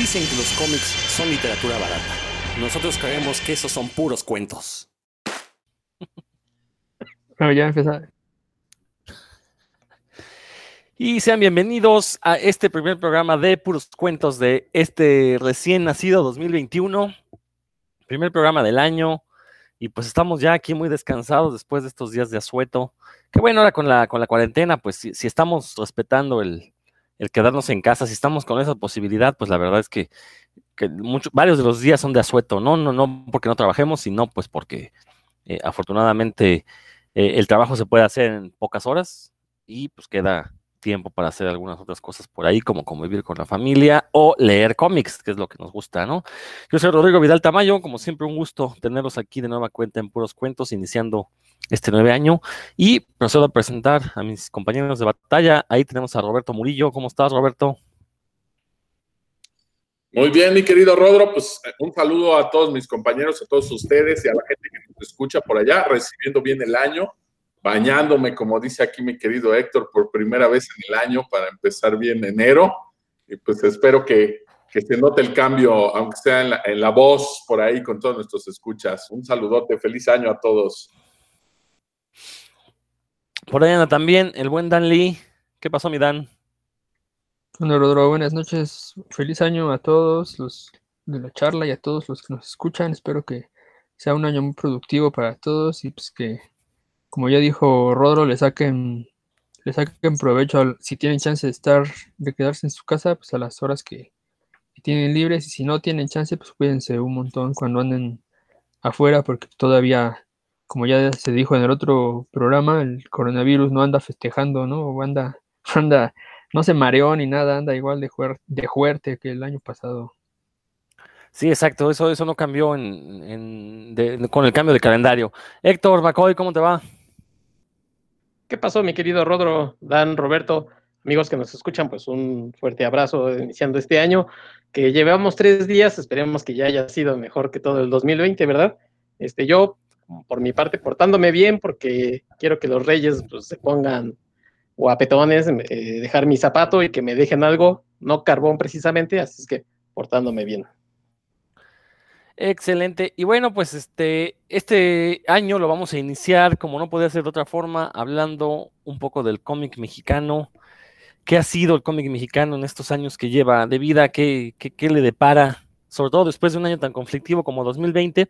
Dicen que los cómics son literatura barata. Nosotros creemos que esos son puros cuentos. Bueno, ya empezó. Y sean bienvenidos a este primer programa de puros cuentos de este recién nacido 2021. Primer programa del año. Y pues estamos ya aquí muy descansados después de estos días de asueto. Que bueno, ahora con la, con la cuarentena, pues si, si estamos respetando el, el quedarnos en casa, si estamos con esa posibilidad, pues la verdad es que, que varios de los días son de asueto, no, no, no porque no trabajemos, sino pues porque eh, afortunadamente eh, el trabajo se puede hacer en pocas horas y pues queda tiempo para hacer algunas otras cosas por ahí, como convivir con la familia o leer cómics, que es lo que nos gusta, ¿no? Yo soy Rodrigo Vidal Tamayo, como siempre un gusto tenerlos aquí de nueva cuenta en Puros Cuentos, iniciando este nueve año, y procedo a presentar a mis compañeros de batalla. Ahí tenemos a Roberto Murillo. ¿Cómo estás, Roberto? Muy bien, mi querido Rodro, pues eh, un saludo a todos mis compañeros, a todos ustedes y a la gente que nos escucha por allá, recibiendo bien el año, bañándome, como dice aquí mi querido Héctor, por primera vez en el año para empezar bien enero. Y pues espero que, que se note el cambio, aunque sea en la, en la voz por ahí con todos nuestros escuchas. Un saludote, feliz año a todos. Por ahí anda también el buen Dan Lee. ¿Qué pasó, mi Dan? Bueno, Rodro, buenas noches. Feliz año a todos los de la charla y a todos los que nos escuchan. Espero que sea un año muy productivo para todos y pues que, como ya dijo Rodro, le saquen, le saquen provecho al- si tienen chance de estar, de quedarse en su casa, pues a las horas que, tienen libres y si no tienen chance, pues cuídense un montón cuando anden afuera porque todavía, como ya se dijo en el otro programa, el coronavirus no anda festejando, ¿no? O anda, anda no se mareó ni nada, anda igual de, de fuerte que el año pasado. Sí, exacto, eso, eso no cambió en, con el cambio de calendario. Héctor McCoy, ¿cómo te va? ¿Qué pasó, mi querido Rodro, Dan, Roberto, amigos que nos escuchan? Pues un fuerte abrazo iniciando este año, que llevamos tres días, esperemos que ya haya sido mejor que todo el 2020, ¿verdad? Este, yo, por mi parte, portándome bien, porque quiero que los reyes pues, se pongan guapetones, eh, dejar mi zapato y que me dejen algo, no carbón precisamente, así es que portándome bien. Excelente. Y bueno, pues este, este año lo vamos a iniciar, como no podía ser de otra forma, hablando un poco del cómic mexicano. ¿Qué ha sido el cómic mexicano en estos años que lleva de vida? ¿Qué, qué, qué le depara? Sobre todo después de un año tan conflictivo como 2020.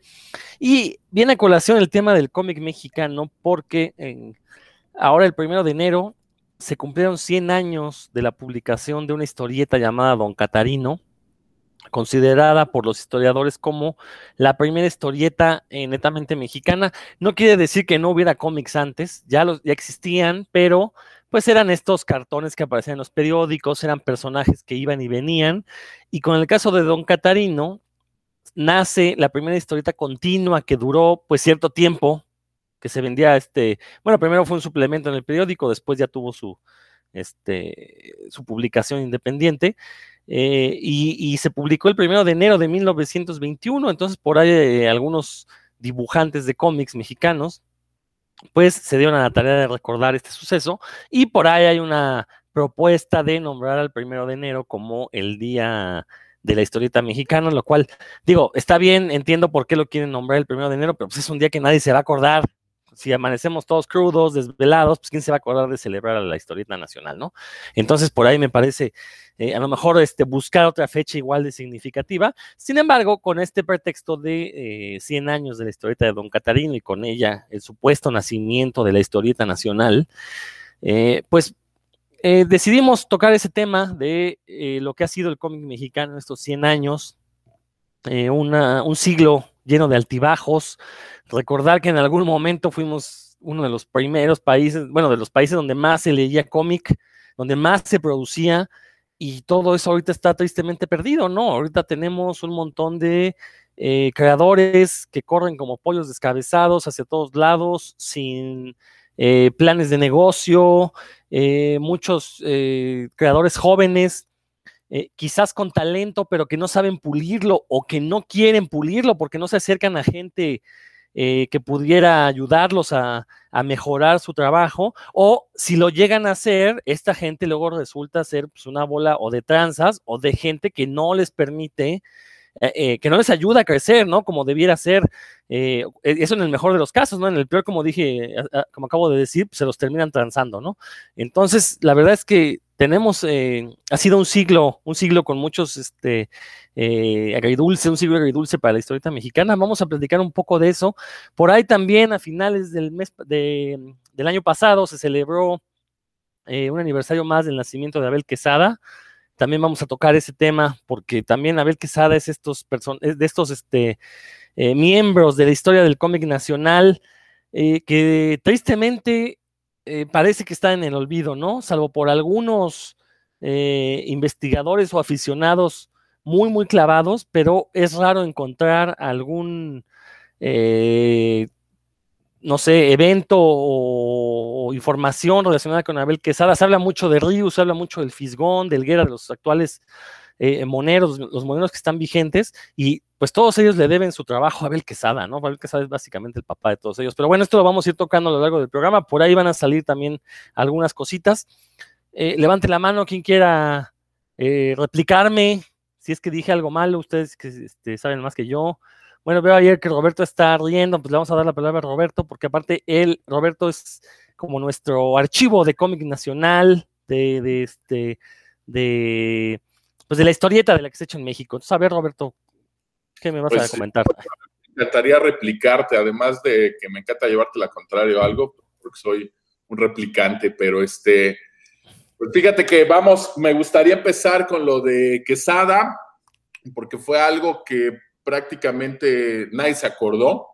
Y viene a colación el tema del cómic mexicano, porque ahora el primero de enero se cumplieron 100 años de la publicación de una historieta llamada Don Catarino, considerada por los historiadores como la primera historieta eh, netamente mexicana. No quiere decir que no hubiera cómics antes, ya, los, ya existían, pero pues eran estos cartones que aparecían en los periódicos, eran personajes que iban y venían. Y con el caso de Don Catarino, nace la primera historieta continua que duró pues cierto tiempo, que se vendía este, bueno, primero fue un suplemento en el periódico, después ya tuvo su, este, su publicación independiente. Eh, y, se publicó el primero de enero de 1921, entonces por ahí eh, algunos dibujantes de cómics mexicanos, pues se dieron a la tarea de recordar este suceso y por ahí hay una propuesta de nombrar al primero de enero como el día de la historieta mexicana, lo cual digo, está bien, entiendo por qué lo quieren nombrar el primero de enero, pero pues es un día que nadie se va a acordar. Si amanecemos todos crudos, desvelados, pues quién se va a acordar de celebrar a la historieta nacional, ¿no? Entonces, por ahí me parece eh, a lo mejor este, buscar otra fecha igual de significativa. Sin embargo, con este pretexto de eh, 100 años de la historieta de Don Catarino y con ella el supuesto nacimiento de la historieta nacional, eh, pues eh, decidimos tocar ese tema de lo que ha sido el cómic mexicano en estos 100 años, una, un siglo lleno de altibajos, recordar que en algún momento fuimos uno de los primeros países, bueno, de los países donde más se leía cómic, donde más se producía, y todo eso ahorita está tristemente perdido, ¿no? Ahorita tenemos un montón de eh, creadores que corren como pollos descabezados hacia todos lados, sin eh, planes de negocio, eh, muchos creadores jóvenes, eh, quizás con talento, pero que no saben pulirlo o que no quieren pulirlo porque no se acercan a gente eh, que pudiera ayudarlos a, mejorar su trabajo, o si lo llegan a hacer, esta gente luego resulta ser pues, una bola o de tranzas o de gente que no les permite eh, que no les ayuda a crecer, ¿no? Como debiera ser. E, eso en el mejor de los casos, ¿no? En el peor, como dije, como acabo de decir, pues, se los terminan transando, ¿no? Entonces, la verdad es que tenemos, ha sido un siglo, un siglo con muchos, este, agridulce, un siglo agridulce para la historieta mexicana. Vamos a platicar un poco de eso. Por ahí también, a finales del mes del año pasado, se celebró un aniversario más del nacimiento de Abel Quesada también vamos a tocar ese tema, porque también Abel Quesada es estos de estos este, eh, miembros de la historia del cómic nacional eh, que tristemente eh, parece que está en el olvido, ¿no? Salvo por algunos investigadores o aficionados muy, muy clavados, pero es raro encontrar algún no sé, evento o, información relacionada con Abel Quesada. Se habla mucho de Ríos, se habla mucho del Fisgón, del Guerra, de los actuales eh, moneros, los moneros que están vigentes, y pues todos ellos le deben su trabajo a Abel Quesada, ¿no? Abel Quesada es básicamente el papá de todos ellos. Pero bueno, esto lo vamos a ir tocando a lo largo del programa. Por ahí van a salir también algunas cositas. Eh, levante la mano quien quiera eh, replicarme. Si es que dije algo malo, ustedes que este, saben más que yo. Bueno, veo ayer que Roberto está riendo, pues le vamos a dar la palabra a Roberto, porque aparte él, Roberto es como nuestro archivo de cómic nacional, de, de este, de, pues de la historieta de la que se ha hecho en México. Entonces, a ver, Roberto, ¿qué me vas a pues, comentar? Me encantaría replicarte, además de que me encanta llevarte la contrario a algo, porque soy un replicante, pero este, pues fíjate que vamos, me gustaría empezar con lo de Quesada, porque fue algo que prácticamente nadie se acordó.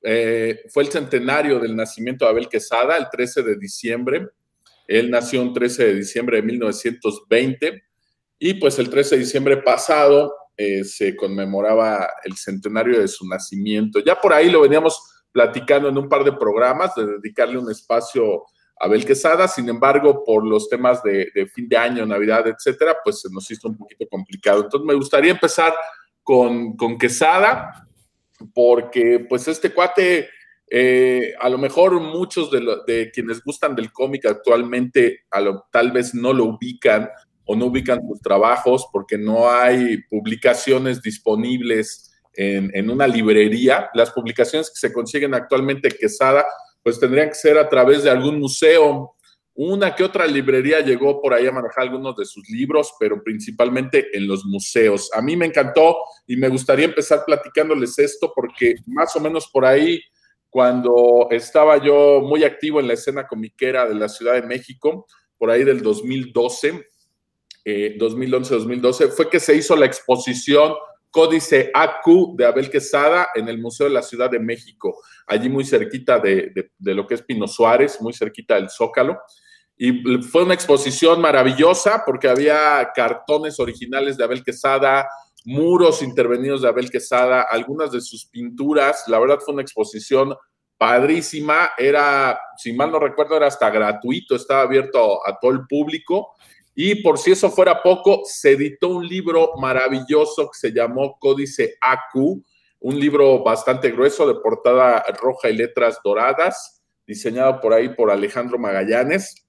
Eh, fue el centenario del nacimiento de Abel Quesada, el 13 de diciembre. Él nació el 13 de diciembre de 1920 y pues el 13 de diciembre pasado eh, se conmemoraba el centenario de su nacimiento. Ya por ahí lo veníamos platicando en un par de programas de dedicarle un espacio a Abel Quesada, sin embargo, por los temas de, de fin de año, Navidad, etcétera, pues se nos hizo un poquito complicado. Entonces me gustaría empezar con, con Quesada, porque pues este cuate, eh, a lo mejor muchos de, quienes gustan del cómic actualmente a lo, tal vez no lo ubican o no ubican sus trabajos porque no hay publicaciones disponibles en, en, una librería. Las publicaciones que se consiguen actualmente Quesada, pues tendrían que ser a través de algún museo una que otra librería llegó por ahí a manejar algunos de sus libros, pero principalmente en los museos. A mí me encantó y me gustaría empezar platicándoles esto porque más o menos por ahí, cuando estaba yo muy activo en la escena comiquera de la Ciudad de México, por ahí del 2012, 2011-2012, eh, fue que se hizo la exposición Códice AQ de Abel Quesada en el Museo de la Ciudad de México, allí muy cerquita de, de lo que es Pino Suárez, muy cerquita del Zócalo. Y fue una exposición maravillosa porque había cartones originales de Abel Quesada, muros intervenidos de Abel Quesada, algunas de sus pinturas. La verdad fue una exposición padrísima. Era, si mal no recuerdo, era hasta gratuito, estaba abierto a todo el público. Y por si eso fuera poco, se editó un libro maravilloso que se llamó Códice AQ, un libro bastante grueso de portada roja y letras doradas, diseñado por ahí por Alejandro Magallanes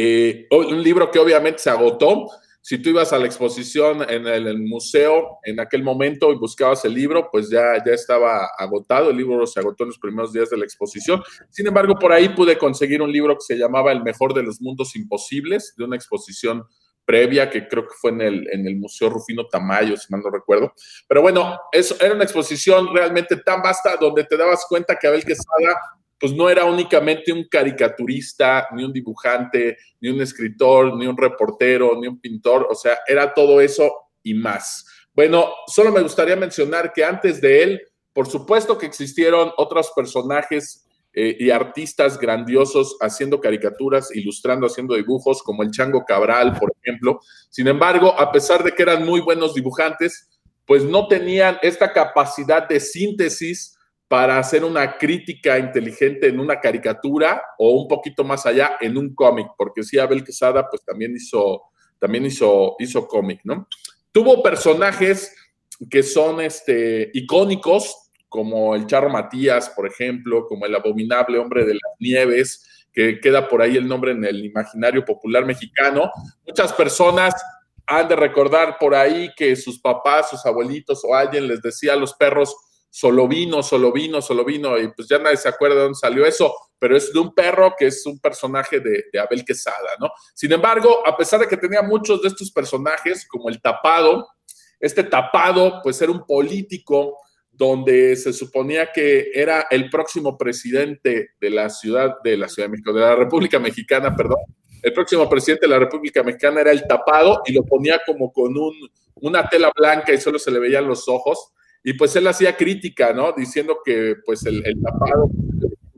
eh, un libro que obviamente se agotó. Si tú ibas a la exposición en el, museo en aquel momento y buscabas el libro, pues ya, ya estaba agotado. El libro se agotó en los primeros días de la exposición. Sin embargo, por ahí pude conseguir un libro que se llamaba El mejor de los mundos imposibles, de una exposición previa que creo que fue en el, en el Museo Rufino Tamayo, si mal no recuerdo. Pero bueno, eso era una exposición realmente tan vasta donde te dabas cuenta que Abel Quesada pues no era únicamente un caricaturista, ni un dibujante, ni un escritor, ni un reportero, ni un pintor, o sea, era todo eso y más. Bueno, solo me gustaría mencionar que antes de él, por supuesto que existieron otros personajes eh, y artistas grandiosos haciendo caricaturas, ilustrando, haciendo dibujos, como el Chango Cabral, por ejemplo. Sin embargo, a pesar de que eran muy buenos dibujantes, pues no tenían esta capacidad de síntesis para hacer una crítica inteligente en una caricatura o un poquito más allá en un cómic, porque sí, Abel Quesada pues también hizo, también hizo, hizo cómic, ¿no? Tuvo personajes que son este, icónicos, como el Charro Matías, por ejemplo, como el abominable hombre de las nieves, que queda por ahí el nombre en el imaginario popular mexicano. Muchas personas han de recordar por ahí que sus papás, sus abuelitos o alguien les decía a los perros, solo vino, solo vino, solo vino, y pues ya nadie se acuerda de dónde salió eso, pero es de un perro que es un personaje de, Abel Quesada, ¿no? Sin embargo, a pesar de que tenía muchos de estos personajes, como el tapado, este tapado, pues era un político donde se suponía que era el próximo presidente de la ciudad, de la Ciudad de México, de la República Mexicana, perdón. El próximo presidente de la República Mexicana era el tapado y lo ponía como con un, una tela blanca y solo se le veían los ojos. Y pues él hacía crítica, ¿no? Diciendo que pues el, tapado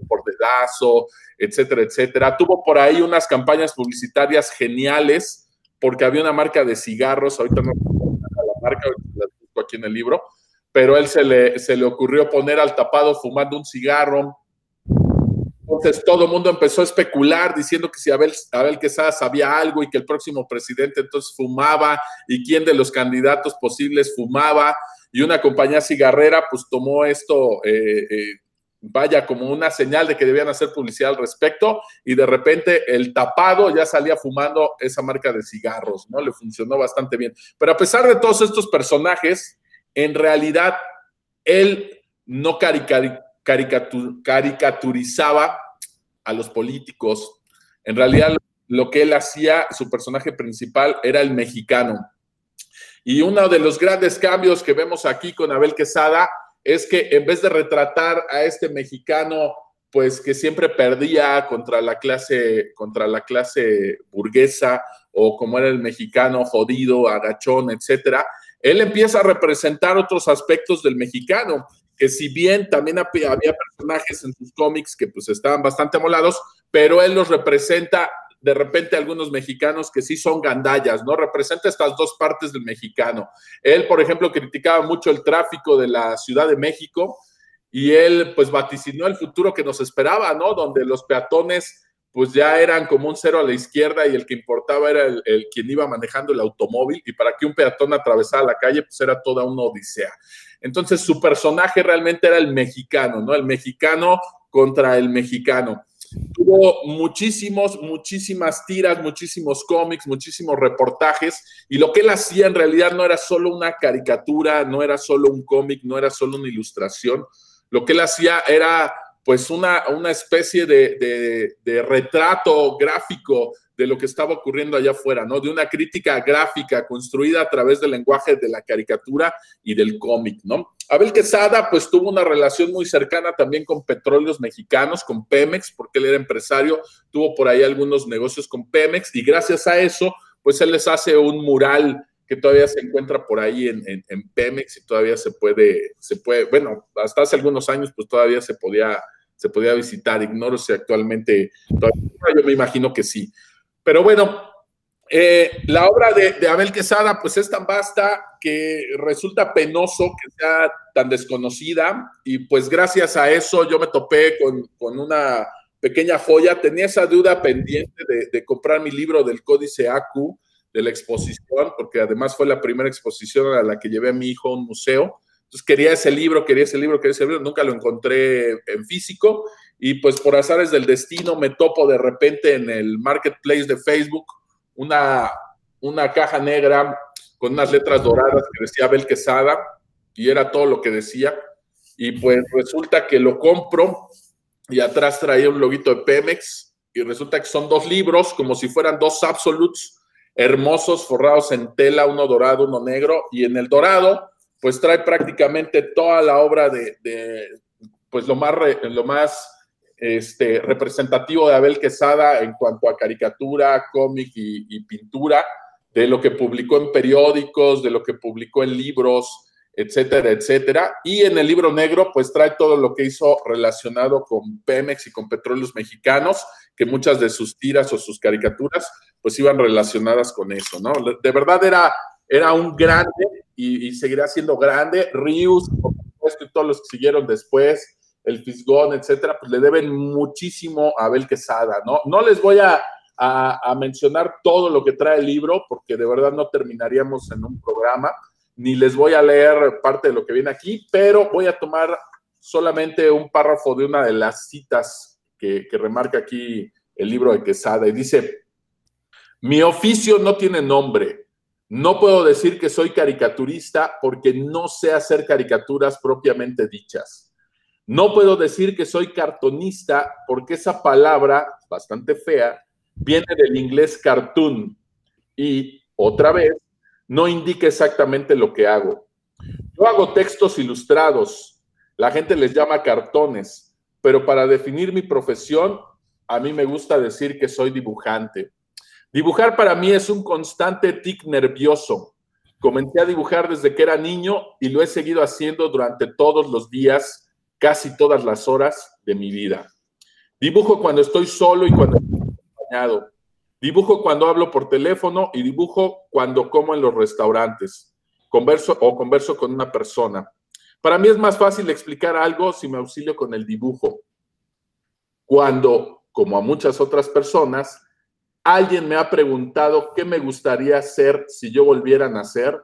por dedazo, etcétera, etcétera. Tuvo por ahí unas campañas publicitarias geniales porque había una marca de cigarros, ahorita no la marca, la busco aquí en el libro, pero él se le, se le ocurrió poner al tapado fumando un cigarro. Entonces todo el mundo empezó a especular diciendo que si Abel, Abel Quesada sabía algo y que el próximo presidente entonces fumaba y quién de los candidatos posibles fumaba. Y una compañía cigarrera pues tomó esto, eh, eh, vaya, como una señal de que debían hacer publicidad al respecto y de repente el tapado ya salía fumando esa marca de cigarros, ¿no? Le funcionó bastante bien. Pero a pesar de todos estos personajes, en realidad él no caricatur caricaturizaba a los políticos. En realidad lo que él hacía, su personaje principal era el mexicano. Y uno de los grandes cambios que vemos aquí con Abel Quesada es que en vez de retratar a este mexicano, pues que siempre perdía contra la clase, contra la clase burguesa, o como era el mexicano jodido, agachón, etcétera, él empieza a representar otros aspectos del mexicano, que si bien también había personajes en sus cómics que pues estaban bastante amolados, pero él los representa de repente algunos mexicanos que sí son gandallas, ¿no? Representa estas dos partes del mexicano. Él, por ejemplo, criticaba mucho el tráfico de la Ciudad de México y él pues vaticinó el futuro que nos esperaba, ¿no? Donde los peatones pues ya eran como un cero a la izquierda y el que importaba era el, el, quien iba manejando el automóvil y para que un peatón atravesara la calle pues era toda una odisea. Entonces su personaje realmente era el mexicano, ¿no? El mexicano contra el mexicano. Tuvo muchísimos, muchísimas tiras, muchísimos cómics, muchísimos reportajes y lo que él hacía en realidad no era solo una caricatura, no era solo un cómic, no era solo una ilustración. Lo que él hacía era pues una, una especie de, de, de, retrato gráfico de lo que estaba ocurriendo allá afuera, ¿no? De una crítica gráfica construida a través del lenguaje de la caricatura y del cómic, ¿no? Abel Quesada, pues tuvo una relación muy cercana también con petróleos mexicanos, con Pemex, porque él era empresario, tuvo por ahí algunos negocios con Pemex y gracias a eso, pues él les hace un mural que todavía se encuentra por ahí en, Pemex y todavía se puede, se puede, bueno, hasta hace algunos años pues todavía se podía, se podía visitar, ignoro si actualmente, todavía, yo me imagino que sí. Pero bueno, eh, la obra de, de, Abel Quesada pues es tan vasta que resulta penoso que sea tan desconocida. Y pues gracias a eso yo me topé con, con una pequeña joya, tenía esa duda pendiente de, de comprar mi libro del Códice AQ, de la exposición, porque además fue la primera exposición a la que llevé a mi hijo a un museo. Entonces quería ese libro, quería ese libro, quería ese libro, nunca lo encontré en físico y pues por azares del destino me topo de repente en el marketplace de Facebook una, una caja negra con unas letras doradas que decía Abel Quesada y era todo lo que decía. Y pues resulta que lo compro y atrás traía un loguito de Pemex y resulta que son dos libros como si fueran dos absolutes hermosos, forrados en tela, uno dorado, uno negro, y en el dorado, pues trae prácticamente toda la obra de, pues lo más, lo más este, representativo de Abel Quesada en cuanto a caricatura, cómic y, pintura, de lo que publicó en periódicos, de lo que publicó en libros, etcétera, etcétera. Y en el libro negro, pues trae todo lo que hizo relacionado con Pemex y con petróleos mexicanos, que muchas de sus tiras o sus caricaturas pues iban relacionadas con eso, ¿no? De verdad era, era un grande y, seguirá siendo grande. Rius, y todos los que siguieron después, el Fisgón, etcétera, pues le deben muchísimo a Abel Quesada, ¿no? No les voy a, mencionar todo lo que trae el libro, porque de verdad no terminaríamos en un programa, ni les voy a leer parte de lo que viene aquí, pero voy a tomar solamente un párrafo de una de las citas que, que remarca aquí el libro de Quesada y dice, mi oficio no tiene nombre. No puedo decir que soy caricaturista porque no sé hacer caricaturas propiamente dichas. No puedo decir que soy cartonista porque esa palabra, bastante fea, viene del inglés cartoon y, otra vez, no indica exactamente lo que hago. Yo hago textos ilustrados, la gente les llama cartones, pero para definir mi profesión, a mí me gusta decir que soy dibujante. Dibujar para mí es un constante tic nervioso. Comencé a dibujar desde que era niño y lo he seguido haciendo durante todos los días, casi todas las horas de mi vida. Dibujo cuando estoy solo y cuando estoy acompañado. Dibujo cuando hablo por teléfono y dibujo cuando como en los restaurantes. Converso o converso con una persona. Para mí es más fácil explicar algo si me auxilio con el dibujo. Cuando, como a muchas otras personas, alguien me ha preguntado qué me gustaría ser si yo volviera a nacer,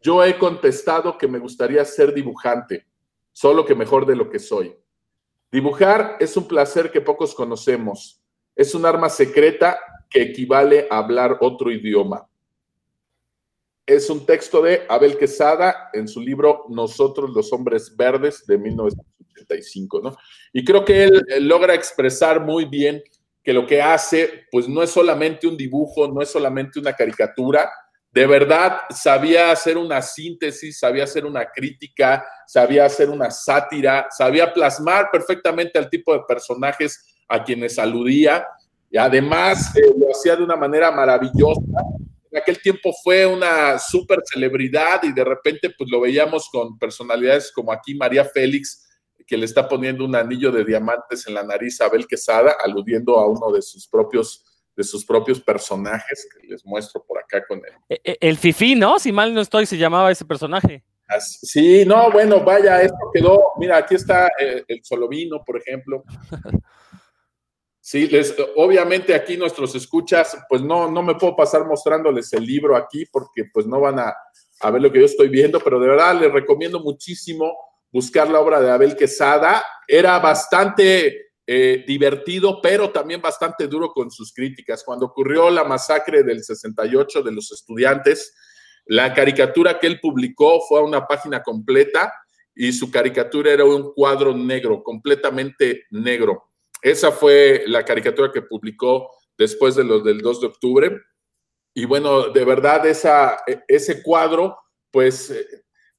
yo he contestado que me gustaría ser dibujante, solo que mejor de lo que soy. Dibujar es un placer que pocos conocemos. Es un arma secreta que equivale a hablar otro idioma. Es un texto de Abel Quesada en su libro Nosotros los hombres verdes de 1985, ¿no? Y creo que él, él logra expresar muy bien que lo que hace, pues no es solamente un dibujo, no es solamente una caricatura, de verdad sabía hacer una síntesis, sabía hacer una crítica, sabía hacer una sátira, sabía plasmar perfectamente al tipo de personajes a quienes aludía y además eh, lo hacía de una manera maravillosa. En aquel tiempo fue una super celebridad y de repente pues lo veíamos con personalidades como aquí María Félix, que le está poniendo un anillo de diamantes en la nariz a Abel Quesada, aludiendo a uno de sus propios de sus propios personajes que les muestro por acá con él. E, e, El Fifi, ¿no? Si mal no estoy, se llamaba ese personaje. Sí, no, bueno, vaya, esto quedó, mira, aquí está eh, el Solovino, por ejemplo. Sí, les, obviamente aquí nuestros escuchas, pues no, no me puedo pasar mostrándoles el libro aquí porque pues no van a, a ver lo que yo estoy viendo, pero de verdad les recomiendo muchísimo buscar la obra de Abel Quesada. Era bastante eh, divertido, pero también bastante duro con sus críticas. Cuando ocurrió la masacre del 68 de los estudiantes, la caricatura que él publicó fue a una página completa y su caricatura era un cuadro negro, completamente negro. Esa fue la caricatura que publicó después de los del 2 de octubre. Y bueno, de verdad, esa, ese cuadro, pues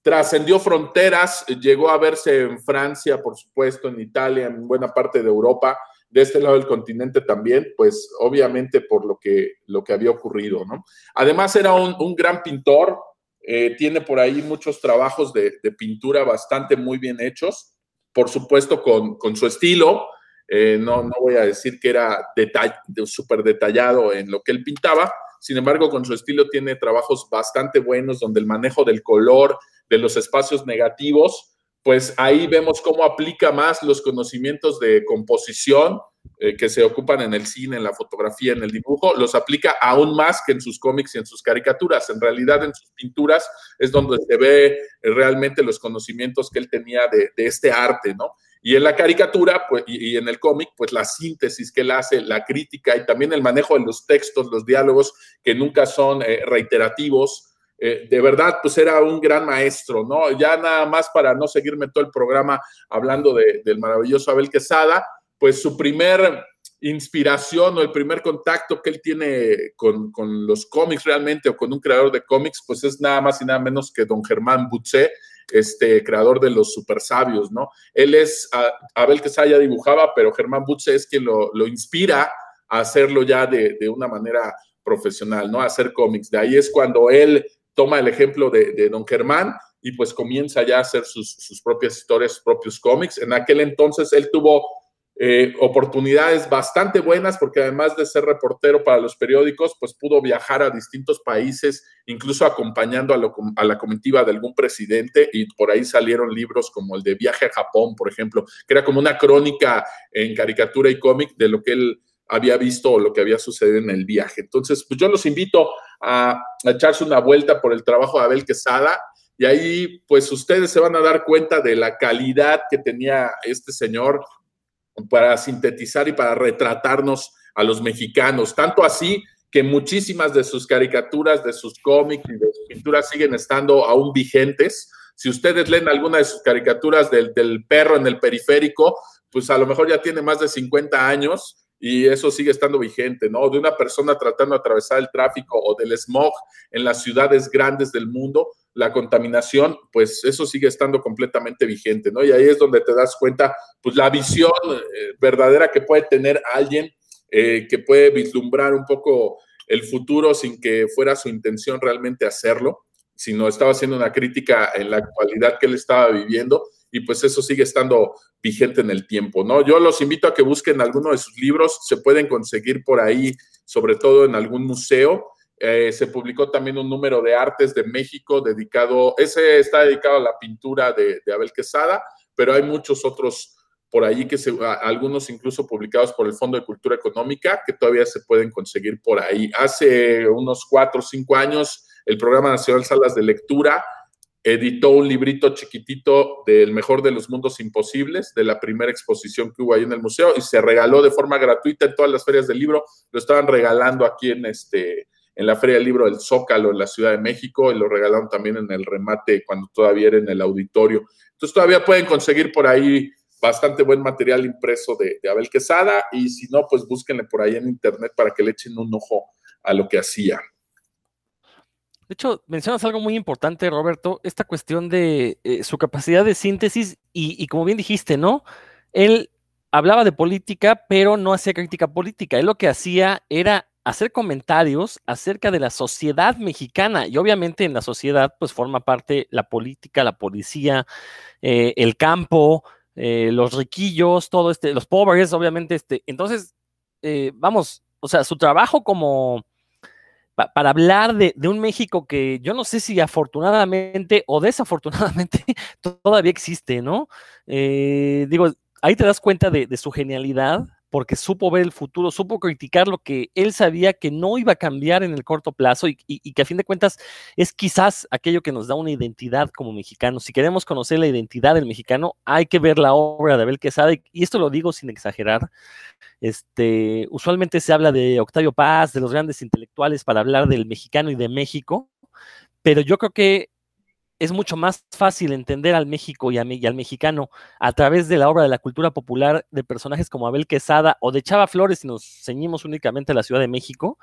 trascendió fronteras, llegó a verse en Francia, por supuesto, en Italia, en buena parte de Europa, de este lado del continente también, pues obviamente por lo que, lo que había ocurrido, ¿no? Además era un, un gran pintor, eh, tiene por ahí muchos trabajos de, de, pintura bastante muy bien hechos, por supuesto con, con su estilo, eh, no, no voy a decir que era súper detallado en lo que él pintaba, sin embargo, con su estilo tiene trabajos bastante buenos donde el manejo del color, de los espacios negativos, pues ahí vemos cómo aplica más los conocimientos de composición eh, que se ocupan en el cine, en la fotografía, en el dibujo, los aplica aún más que en sus cómics y en sus caricaturas. En realidad, en sus pinturas es donde se ve realmente los conocimientos que él tenía de, de este arte, ¿no? Y en la caricatura pues, y, en el cómic, pues la síntesis que él hace, la crítica y también el manejo de los textos, los diálogos que nunca son eh, reiterativos, eh, de verdad, pues era un gran maestro, ¿no? Ya nada más para no seguirme todo el programa hablando de, del maravilloso Abel Quesada, pues su primer inspiración o el primer contacto que él tiene con, con, los cómics realmente o con un creador de cómics, pues es nada más y nada menos que don Germán Butze, este creador de los super sabios, ¿no? Él es, a, Abel Quesada dibujaba, pero Germán Butze es quien lo, lo inspira a hacerlo ya de, de, una manera profesional, ¿no? A hacer cómics. De ahí es cuando él toma el ejemplo de, de don Germán y pues comienza ya a hacer sus, sus, propias historias, sus propios cómics. En aquel entonces él tuvo eh, oportunidades bastante buenas porque además de ser reportero para los periódicos, pues pudo viajar a distintos países, incluso acompañando a, lo, a, la comitiva de algún presidente y por ahí salieron libros como el de Viaje a Japón, por ejemplo, que era como una crónica en caricatura y cómic de lo que él había visto o lo que había sucedido en el viaje. Entonces, pues yo los invito a, a echarse una vuelta por el trabajo de Abel Quesada. Y ahí pues ustedes se van a dar cuenta de la calidad que tenía este señor para sintetizar y para retratarnos a los mexicanos, tanto así que muchísimas de sus caricaturas, de sus cómics y de sus pinturas siguen estando aún vigentes. Si ustedes leen alguna de sus caricaturas del, perro en el periférico, pues a lo mejor ya tiene más de 50 años y eso sigue estando vigente, ¿no? De una persona tratando de atravesar el tráfico o del smog en las ciudades grandes del mundo, la contaminación, pues eso sigue estando completamente vigente, ¿no? Y ahí es donde te das cuenta, pues la visión eh, verdadera que puede tener alguien eh, que puede vislumbrar un poco el futuro sin que fuera su intención realmente hacerlo, sino estaba haciendo una crítica en la actualidad que él estaba viviendo y pues eso sigue estando vigente en el tiempo, ¿no? Yo los invito a que busquen alguno de sus libros, se pueden conseguir por ahí, sobre todo en algún museo. Eh, se publicó también un número de artes de México dedicado, ese está dedicado a la pintura de, Abel Quesada, pero hay muchos otros por ahí que se, algunos incluso publicados por el Fondo de Cultura Económica que todavía se pueden conseguir por ahí. Hace unos cuatro o cinco años, el Programa Nacional Salas de Lectura editó un librito chiquitito del mejor de los mundos imposibles, de la primera exposición que hubo ahí en el museo, y se regaló de forma gratuita en todas las ferias del libro. Lo estaban regalando aquí en, este, en la Feria del Libro del Zócalo, en la Ciudad de México, y lo regalaron también en el remate cuando todavía era en el auditorio. Entonces todavía pueden conseguir por ahí bastante buen material impreso de, Abel Quesada, y si no, pues búsquenle por ahí en internet para que le echen un ojo a lo que hacía. De hecho, mencionas algo muy importante, Roberto, esta cuestión de eh, su capacidad de síntesis y, como bien dijiste, ¿no? Él hablaba de política, pero no hacía crítica política. Él lo que hacía era hacer comentarios acerca de la sociedad mexicana y obviamente en la sociedad pues forma parte la política, la policía, eh, el campo, eh, los riquillos, todo este, los pobres, obviamente, este. Entonces, vamos, o sea, su trabajo como para hablar de, un México que yo no sé si afortunadamente o desafortunadamente todavía existe, ¿no? Eh, digo, ahí te das cuenta de, su genialidad, porque supo ver el futuro, supo criticar lo que él sabía que no iba a cambiar en el corto plazo y, que a fin de cuentas es quizás aquello que nos da una identidad como mexicanos. Si queremos conocer la identidad del mexicano, hay que ver la obra de Abel Quesada, y esto lo digo sin exagerar. Este, usualmente se habla de Octavio Paz, de los grandes intelectuales para hablar del mexicano y de México, pero yo creo que es mucho más fácil entender al México y, al mexicano a través de la obra de la cultura popular de personajes como Abel Quesada o de Chava Flores, si nos ceñimos únicamente a la Ciudad de México,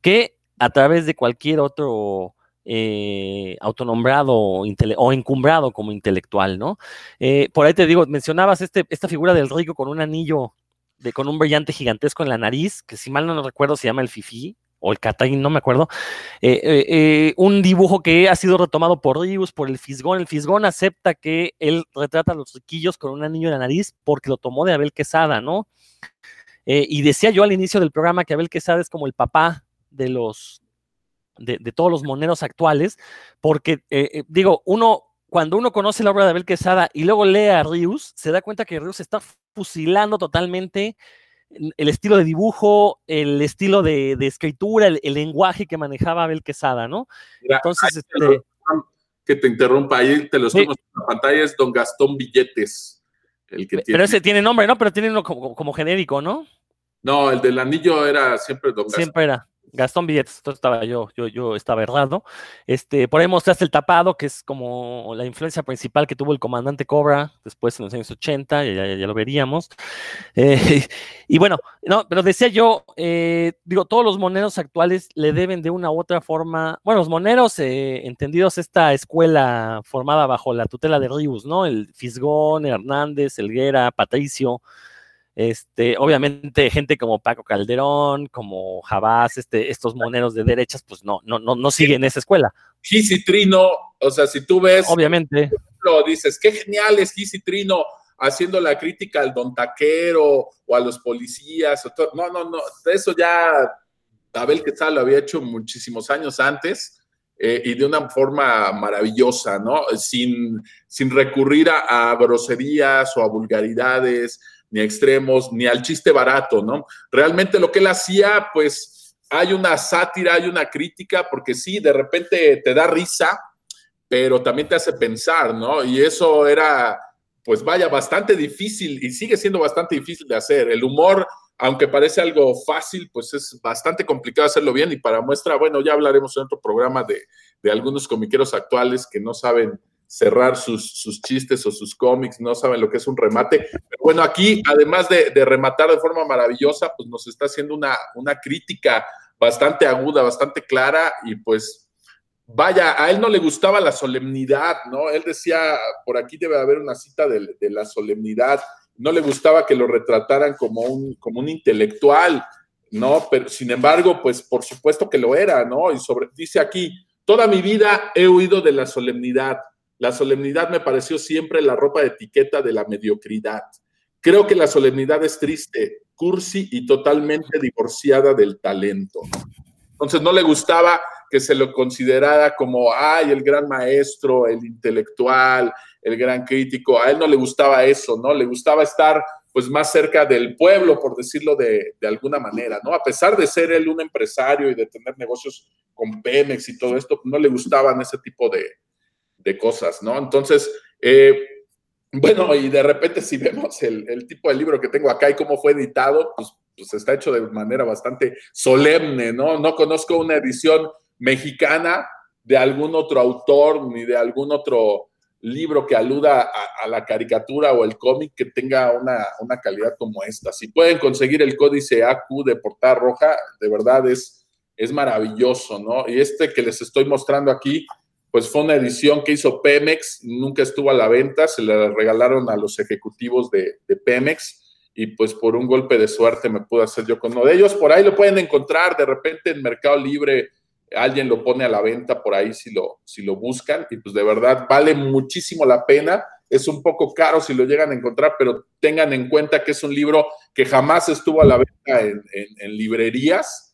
que a través de cualquier otro eh, autonombrado o encumbrado como intelectual, ¿no? Eh, por ahí te digo, mencionabas este, esta figura del rico con un anillo, de, con un brillante gigantesco en la nariz, que si mal no recuerdo se llama el Fifi, o el Cataín, no me acuerdo, eh, eh, eh, un dibujo que ha sido retomado por Rius, por el Fisgón. El Fisgón acepta que él retrata a los riquillos con un anillo en la nariz porque lo tomó de Abel Quesada, ¿no? y decía yo al inicio del programa que Abel Quesada es como el papá de los, de, todos los moneros actuales, porque, digo, uno, cuando uno conoce la obra de Abel Quesada y luego lee a Rius, se da cuenta que Rius está fusilando totalmente el estilo de dibujo, el estilo de, escritura, el, lenguaje que manejaba Abel Quesada, ¿no? Entonces, este... Que te interrumpa, ahí te lo estoy en la pantalla, es Don Gastón Billetes. El que Pero ese tiene nombre, ¿no? Pero tiene uno como, genérico, ¿no? No, el del anillo era siempre Don Gastón. Siempre era. Gastón Billetes, esto estaba yo, yo, yo estaba errado. Este, por ahí mostraste el tapado, que es como la influencia principal que tuvo el comandante Cobra después en los años 80, ya, ya, lo veríamos. Eh, y bueno, no, pero decía yo, eh, digo, todos los moneros actuales le deben de una u otra forma, bueno, los moneros eh, entendidos esta escuela formada bajo la tutela de Ríos, ¿no? El Fisgón, Hernández, Elguera, Patricio, este, obviamente, gente como Paco Calderón, como Jabás, este, estos moneros de derechas, pues no, no, no, no siguen esa escuela. Trino, o sea, si tú ves, obviamente, lo dices, qué genial es Trino haciendo la crítica al don taquero o a los policías. No, no, no, eso ya Abel Quetzal lo había hecho muchísimos años antes eh, y de una forma maravillosa, ¿no? Sin, sin recurrir a, a groserías o a vulgaridades ni a extremos, ni al chiste barato, ¿no? Realmente lo que él hacía, pues hay una sátira, hay una crítica, porque sí, de repente te da risa, pero también te hace pensar, ¿no? Y eso era, pues vaya, bastante difícil y sigue siendo bastante difícil de hacer. El humor, aunque parece algo fácil, pues es bastante complicado hacerlo bien y para muestra, bueno, ya hablaremos en otro programa de, de algunos comiqueros actuales que no saben cerrar sus, sus, chistes o sus cómics, no saben lo que es un remate. Bueno, aquí, además de, de, rematar de forma maravillosa, pues nos está haciendo una, una crítica bastante aguda, bastante clara y pues vaya, a él no le gustaba la solemnidad, ¿no? Él decía, por aquí debe haber una cita de, la solemnidad, no le gustaba que lo retrataran como un, como un intelectual, ¿no? Pero sin embargo, pues por supuesto que lo era, ¿no? Y dice aquí, toda mi vida he huido de la solemnidad la solemnidad me pareció siempre la ropa de etiqueta de la mediocridad. Creo que la solemnidad es triste, cursi y totalmente divorciada del talento. Entonces no le gustaba que se lo considerara como, ay, el gran maestro, el intelectual, el gran crítico. A él no le gustaba eso, ¿no? Le gustaba estar pues más cerca del pueblo, por decirlo de, de, alguna manera, ¿no? A pesar de ser él un empresario y de tener negocios con Pemex y todo esto, no le gustaban ese tipo de, de cosas, ¿no? Entonces, eh, bueno, y de repente si vemos el, tipo de libro que tengo acá y cómo fue editado, pues, pues está hecho de manera bastante solemne, ¿no? No conozco una edición mexicana de algún otro autor ni de algún otro libro que aluda a, a la caricatura o el cómic que tenga una, una, calidad como esta. Si pueden conseguir el códice AQ de portada roja, de verdad es, es maravilloso, ¿no? Y este que les estoy mostrando aquí, pues fue una edición que hizo Pemex, nunca estuvo a la venta, se la regalaron a los ejecutivos de, Pemex y pues por un golpe de suerte me pude hacer yo con uno de ellos. Por ahí lo pueden encontrar, de repente en Mercado Libre alguien lo pone a la venta por ahí si lo, si lo buscan y pues de verdad vale muchísimo la pena. Es un poco caro si lo llegan a encontrar, pero tengan en cuenta que es un libro que jamás estuvo a la venta en, en, en librerías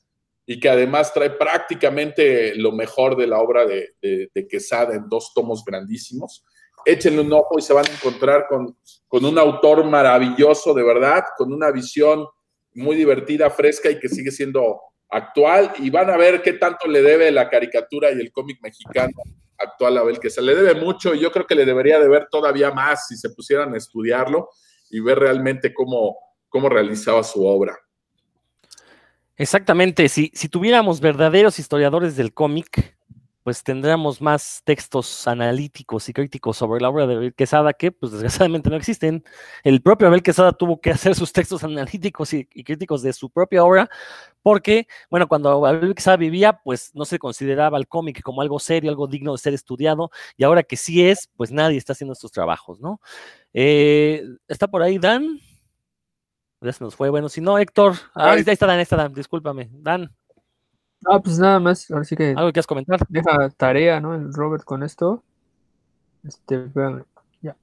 y que además trae prácticamente lo mejor de la obra de, de, de, Quesada en dos tomos grandísimos. Échenle un ojo y se van a encontrar con, con un autor maravilloso, de verdad, con una visión muy divertida, fresca y que sigue siendo actual. Y van a ver qué tanto le debe la caricatura y el cómic mexicano actual a Abel Quesada. Le debe mucho y yo creo que le debería de ver todavía más si se pusieran a estudiarlo y ver realmente cómo, cómo realizaba su obra. Exactamente, si, si tuviéramos verdaderos historiadores del cómic, pues tendríamos más textos analíticos y críticos sobre la obra de Abel Quesada que, pues desgraciadamente no existen. El propio Abel Quesada tuvo que hacer sus textos analíticos y, y críticos de su propia obra, porque, bueno, cuando Abel Quesada vivía, pues no se consideraba el cómic como algo serio, algo digno de ser estudiado, y ahora que sí es, pues nadie está haciendo estos trabajos, ¿no? Eh, ¿Está por ahí Dan? Ya se nos fue. Bueno, si no, Héctor. Ah, ahí está Dan, ahí está Dan, discúlpame. Dan. Ah, pues nada más, ahora sí que. ¿Algo que quieras comentar? Deja tarea, ¿no? El Robert con esto. Este, ya.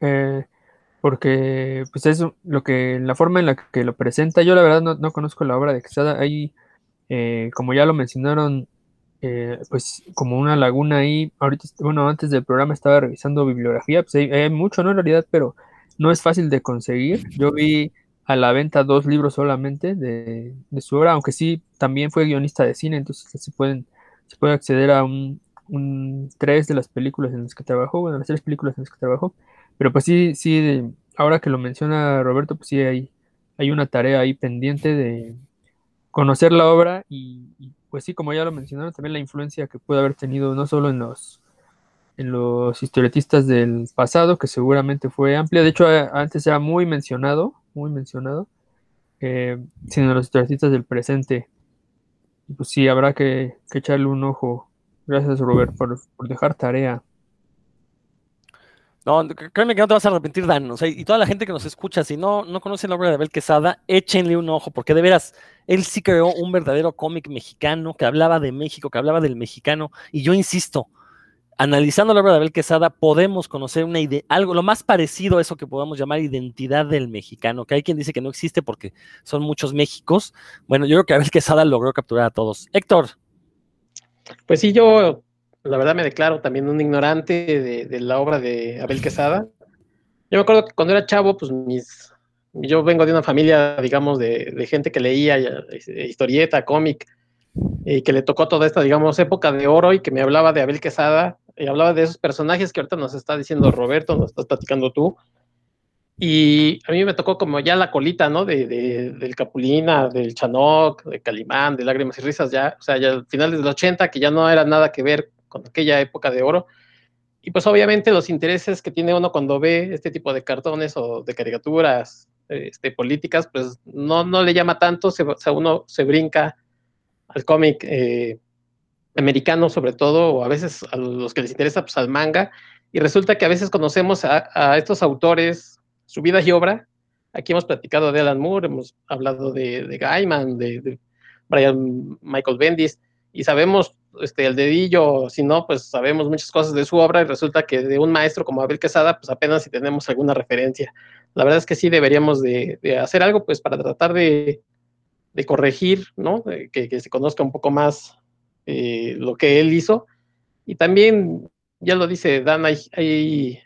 Eh, porque, pues es lo que, la forma en la que lo presenta, yo la verdad no, no conozco la obra de Quesada. Ahí, eh, como ya lo mencionaron, eh, pues como una laguna ahí. Ahorita, bueno, antes del programa estaba revisando bibliografía, pues hay, hay mucho, ¿no? En realidad, pero no es fácil de conseguir. Yo vi a la venta dos libros solamente de, su obra, aunque sí también fue guionista de cine, entonces se pueden se puede acceder a un, un, tres de las películas en las que trabajó, bueno, las tres películas en las que trabajó, pero pues sí, sí, de, ahora que lo menciona Roberto, pues sí hay, hay una tarea ahí pendiente de conocer la obra y, y pues sí, como ya lo mencionaron, también la influencia que puede haber tenido no solo en los en los historietistas del pasado, que seguramente fue amplia, de hecho antes era muy mencionado, muy mencionado, eh, sino los historietistas del presente. Y pues sí, habrá que, que, echarle un ojo. Gracias, Robert, por, por, dejar tarea. No, créeme que no te vas a arrepentir, Dan. O sea, y toda la gente que nos escucha, si no, no conoce la obra de Abel Quesada, échenle un ojo, porque de veras, él sí creó un verdadero cómic mexicano que hablaba de México, que hablaba del mexicano. Y yo insisto, analizando la obra de Abel Quesada, podemos conocer una idea, algo, lo más parecido a eso que podemos llamar identidad del mexicano, que hay quien dice que no existe porque son muchos Méxicos. Bueno, yo creo que Abel Quesada logró capturar a todos. Héctor. Pues sí, yo la verdad me declaro también un ignorante de, la obra de Abel Quesada. Yo me acuerdo que cuando era chavo, pues mis, yo vengo de una familia, digamos, de, de gente que leía historieta, cómic, y que le tocó toda esta, digamos, época de oro y que me hablaba de Abel Quesada, y hablaba de esos personajes que ahorita nos está diciendo Roberto, nos estás platicando tú. Y a mí me tocó como ya la colita, ¿no? De, del Capulina, del Chanoc, de Calimán, de Lágrimas y Risas, ya, o sea, ya al final del 80, que ya no era nada que ver con aquella época de oro. Y pues obviamente los intereses que tiene uno cuando ve este tipo de cartones o de caricaturas este, políticas, pues no, no le llama tanto, se, o sea, uno se brinca al cómic eh, americano sobre todo, o a veces a los que les interesa pues al manga, y resulta que a veces conocemos a, estos autores su vida y obra. Aquí hemos platicado de Alan Moore, hemos hablado de, de Gaiman, de, Brian Michael Bendis, y sabemos este, el dedillo, si no, pues sabemos muchas cosas de su obra y resulta que de un maestro como Abel Quesada, pues apenas si tenemos alguna referencia. La verdad es que sí deberíamos de, hacer algo, pues para tratar de, corregir, ¿no? Que, se conozca un poco más eh, lo que él hizo. Y también, ya lo dice Dan, hay, hay,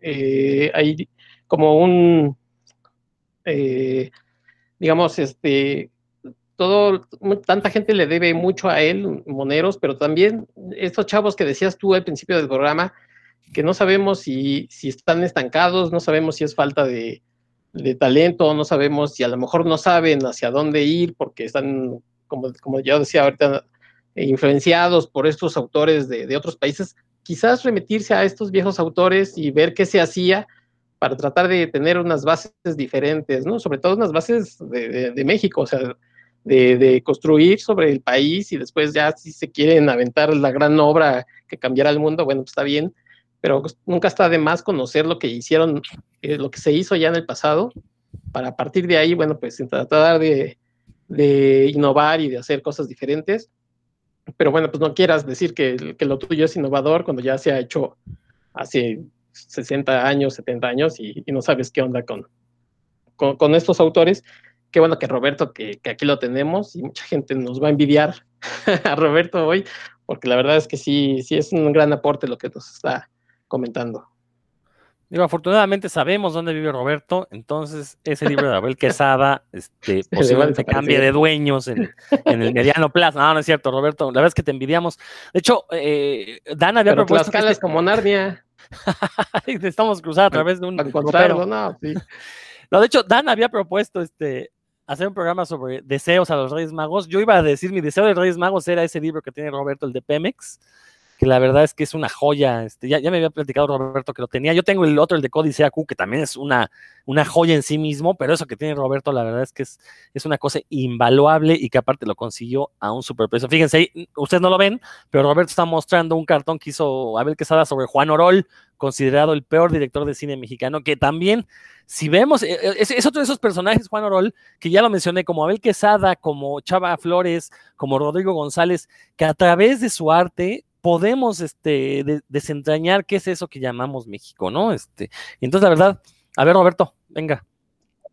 eh, como un, eh, digamos, este, todo, tanta gente le debe mucho a él, Moneros, pero también estos chavos que decías tú al principio del programa, que no sabemos si, si están estancados, no sabemos si es falta de, de, talento, no sabemos si a lo mejor no saben hacia dónde ir porque están, como, como yo decía ahorita, influenciados por estos autores de, de otros países. Quizás remitirse a estos viejos autores y ver qué se hacía para tratar de tener unas bases diferentes, ¿no? Sobre todo unas bases de, de, México, o sea, de, de, construir sobre el país y después ya si se quieren aventar la gran obra que cambiará el mundo, bueno, pues está bien, pero pues nunca está de más conocer lo que hicieron, eh, lo que se hizo ya en el pasado, para a partir de ahí, bueno, pues tratar de, de innovar y de hacer cosas diferentes. Pero bueno, pues no quieras decir que, que lo tuyo es innovador cuando ya se ha hecho hace 60 años, 70 años y, no sabes qué onda con, con, estos autores. Qué bueno que Roberto, que, aquí lo tenemos y mucha gente nos va a envidiar a Roberto hoy, porque la verdad es que sí, sí es un gran aporte lo que nos está comentando. Digo, afortunadamente sabemos dónde vive Roberto, entonces ese libro de Abel Quesada este, posiblemente cambie de dueños en, el mediano plazo. No, no es cierto, Roberto, la verdad es que te envidiamos. De hecho, eh, Dan había Pero propuesto... Tlaxcala es como Narnia. Estamos cruzados a través de un. no, sí. No, de hecho, Dan había propuesto este, hacer un programa sobre deseos a los Reyes Magos. Yo iba a decir, mi deseo de Reyes Magos era ese libro que tiene Roberto, el de Pemex, que la verdad es que es una joya. Este, ya, ya me había platicado Roberto que lo tenía. Yo tengo el otro, el de Códice AQ, que también es una, una joya en sí mismo, pero eso que tiene Roberto, la verdad es que es, es una cosa invaluable y que aparte lo consiguió a un superprecio. Fíjense, ahí, ustedes no lo ven, pero Roberto está mostrando un cartón que hizo Abel Quesada sobre Juan Orol, considerado el peor director de cine mexicano, que también, si vemos, eh, eh, es, es, otro de esos personajes, Juan Orol, que ya lo mencioné, como Abel Quesada, como Chava Flores, como Rodrigo González, que a través de su arte podemos este, desentrañar qué es eso que llamamos México, ¿no? Este, entonces, la verdad, a ver, Roberto, venga.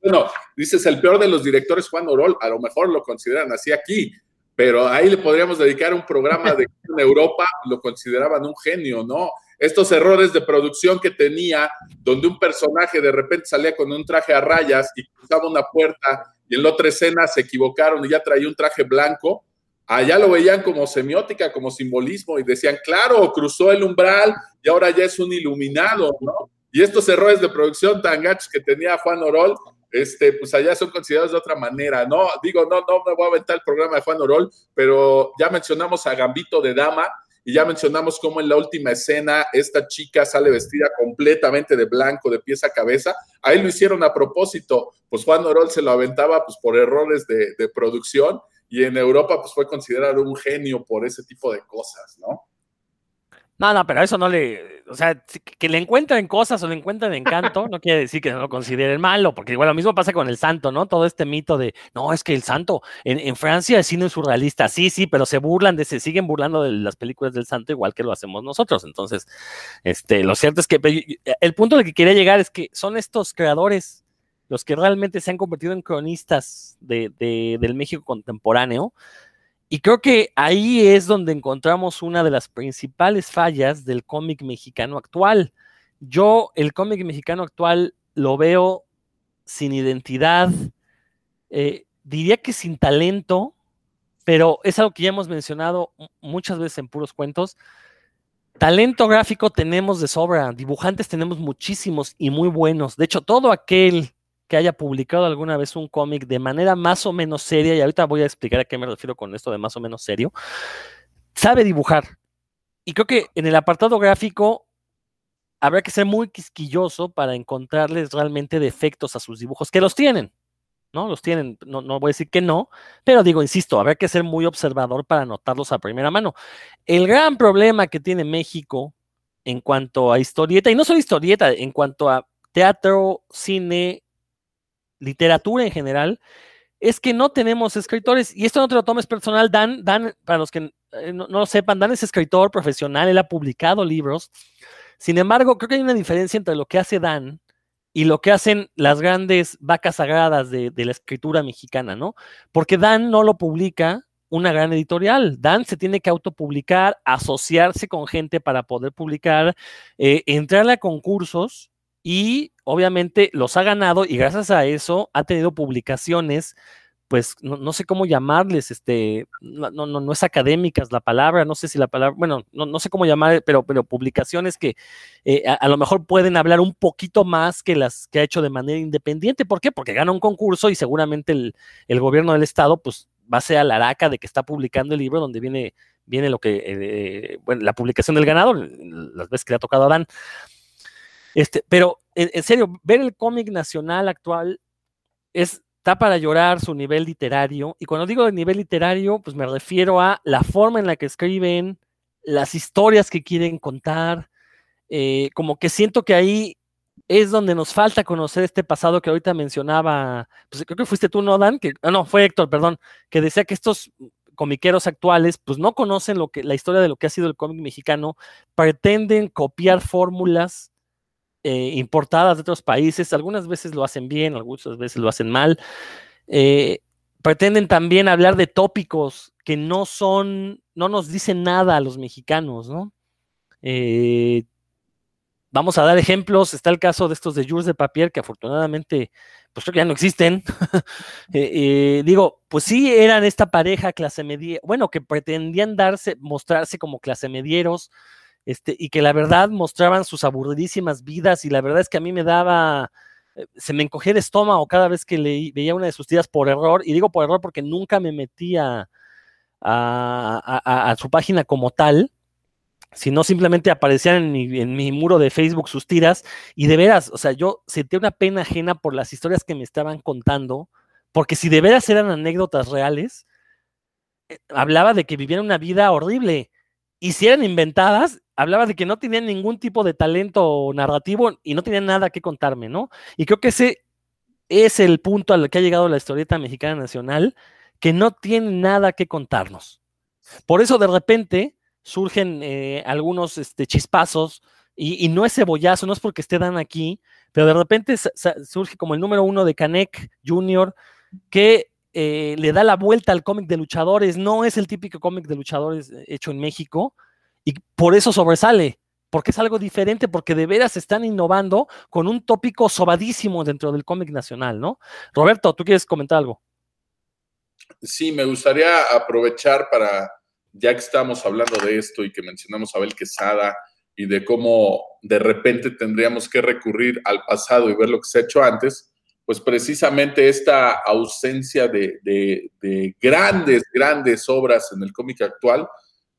Bueno, dices el peor de los directores, Juan Orol, a lo mejor lo consideran así aquí, pero ahí le podríamos dedicar un programa de en Europa, lo consideraban un genio, ¿no? Estos errores de producción que tenía, donde un personaje de repente salía con un traje a rayas y cruzaba una puerta y en la otra escena se equivocaron y ya traía un traje blanco, allá lo veían como semiótica, como simbolismo, y decían, claro, cruzó el umbral y ahora ya es un iluminado, ¿no? Y estos errores de producción tan gachos que tenía Juan Orol, este, pues allá son considerados de otra manera, ¿no? Digo, no, no me voy a aventar el programa de Juan Orol, pero ya mencionamos a Gambito de Dama y ya mencionamos cómo en la última escena esta chica sale vestida completamente de blanco, de pies a cabeza. Ahí lo hicieron a propósito, pues Juan Orol se lo aventaba pues por errores de, de producción y en Europa pues fue considerado un genio por ese tipo de cosas, ¿no? No, no, pero eso no le, o sea, que le encuentren cosas o le encuentren encanto, no quiere decir que no lo consideren malo, porque igual lo mismo pasa con el santo, ¿no? Todo este mito de, no, es que el santo, en, en Francia el cine es surrealista, sí, sí, pero se burlan de, se siguen burlando de las películas del santo igual que lo hacemos nosotros. Entonces, este, lo cierto es que el punto al que quería llegar es que son estos creadores los que realmente se han convertido en cronistas de, del México contemporáneo. Y creo que ahí es donde encontramos una de las principales fallas del cómic mexicano actual. Yo el cómic mexicano actual lo veo sin identidad, eh, diría que sin talento, pero es algo que ya hemos mencionado muchas veces en puros cuentos. Talento gráfico tenemos de sobra, dibujantes tenemos muchísimos y muy buenos. De hecho, todo aquel que haya publicado alguna vez un cómic de manera más o menos seria, y ahorita voy a explicar a qué me refiero con esto de más o menos serio, sabe dibujar. Y creo que en el apartado gráfico habrá que ser muy quisquilloso para encontrarles realmente defectos a sus dibujos, que los tienen, ¿no? Los tienen, no, no voy a decir que no, pero digo, insisto, habrá que ser muy observador para notarlos a primera mano. El gran problema que tiene México en cuanto a historieta, y no solo historieta, en cuanto a teatro, cine, literatura en general, es que no tenemos escritores, y esto no te lo tomes personal, Dan, Dan, para los que eh, no, lo sepan, Dan es escritor profesional, él ha publicado libros, sin embargo, creo que hay una diferencia entre lo que hace Dan y lo que hacen las grandes vacas sagradas de, la escritura mexicana, ¿no? Porque Dan no lo publica una gran editorial. Dan se tiene que autopublicar, asociarse con gente para poder publicar, eh, entrarle a concursos y obviamente los ha ganado y gracias a eso ha tenido publicaciones pues no, sé cómo llamarles, este, no, no, no es académicas la palabra, no sé si la palabra, bueno, no, sé cómo llamar, pero, pero publicaciones que eh, a, lo mejor pueden hablar un poquito más que las que ha hecho de manera independiente. ¿Por qué? Porque gana un concurso y seguramente el, gobierno del estado, pues va a ser a la araca de que está publicando el libro donde viene, viene lo que, eh, bueno, la publicación del ganador, las veces que le ha tocado a Dan. Este, pero en serio, ver el cómic nacional actual es está para llorar su nivel literario. Y cuando digo de nivel literario, pues me refiero a la forma en la que escriben, las historias que quieren contar. Eh, como que siento que ahí es donde nos falta conocer este pasado que ahorita mencionaba, pues creo que fuiste tú, ¿no, Dan? Que, ah, no, fue Héctor, perdón, que decía que estos comiqueros actuales, pues no conocen lo que, la historia de lo que ha sido el cómic mexicano, pretenden copiar fórmulas eh, importadas de otros países, algunas veces lo hacen bien, algunas veces lo hacen mal. Eh, pretenden también hablar de tópicos que no son, no nos dicen nada a los mexicanos, ¿no? Eh, vamos a dar ejemplos, está el caso de estos de Jules de Papier, que afortunadamente, pues creo que ya no existen. digo, pues sí eran esta pareja clase media, bueno, que pretendían darse, mostrarse como clase medieros, este, y que la verdad mostraban sus aburridísimas vidas y la verdad es que a mí me daba, eh, se me encogía el estómago cada vez que leí, veía una de sus tiras por error, y digo por error porque nunca me metía a, su página como tal, sino simplemente aparecían en mi, muro de Facebook sus tiras, y de veras, o sea, yo sentía una pena ajena por las historias que me estaban contando, porque si de veras eran anécdotas reales, eh, hablaba de que vivían una vida horrible, y si eran inventadas, hablaba de que no tenían ningún tipo de talento narrativo y no tenían nada que contarme, ¿no? Y creo que ese es el punto al que ha llegado la historieta mexicana nacional, que no tiene nada que contarnos. Por eso de repente surgen eh, algunos este, chispazos y, no es cebollazo, no es porque esté Dan aquí, pero de repente surge como el número uno de Canek Jr., que eh, le da la vuelta al cómic de luchadores, no es el típico cómic de luchadores eh, hecho en México, y por eso sobresale, porque es algo diferente, porque de veras están innovando con un tópico sobadísimo dentro del cómic nacional, ¿no? Roberto, ¿tú quieres comentar algo? Sí, me gustaría aprovechar para, ya que estamos hablando de esto y que mencionamos a Abel Quesada y de cómo de repente tendríamos que recurrir al pasado y ver lo que se ha hecho antes, pues precisamente esta ausencia de, de grandes, grandes obras en el cómic actual,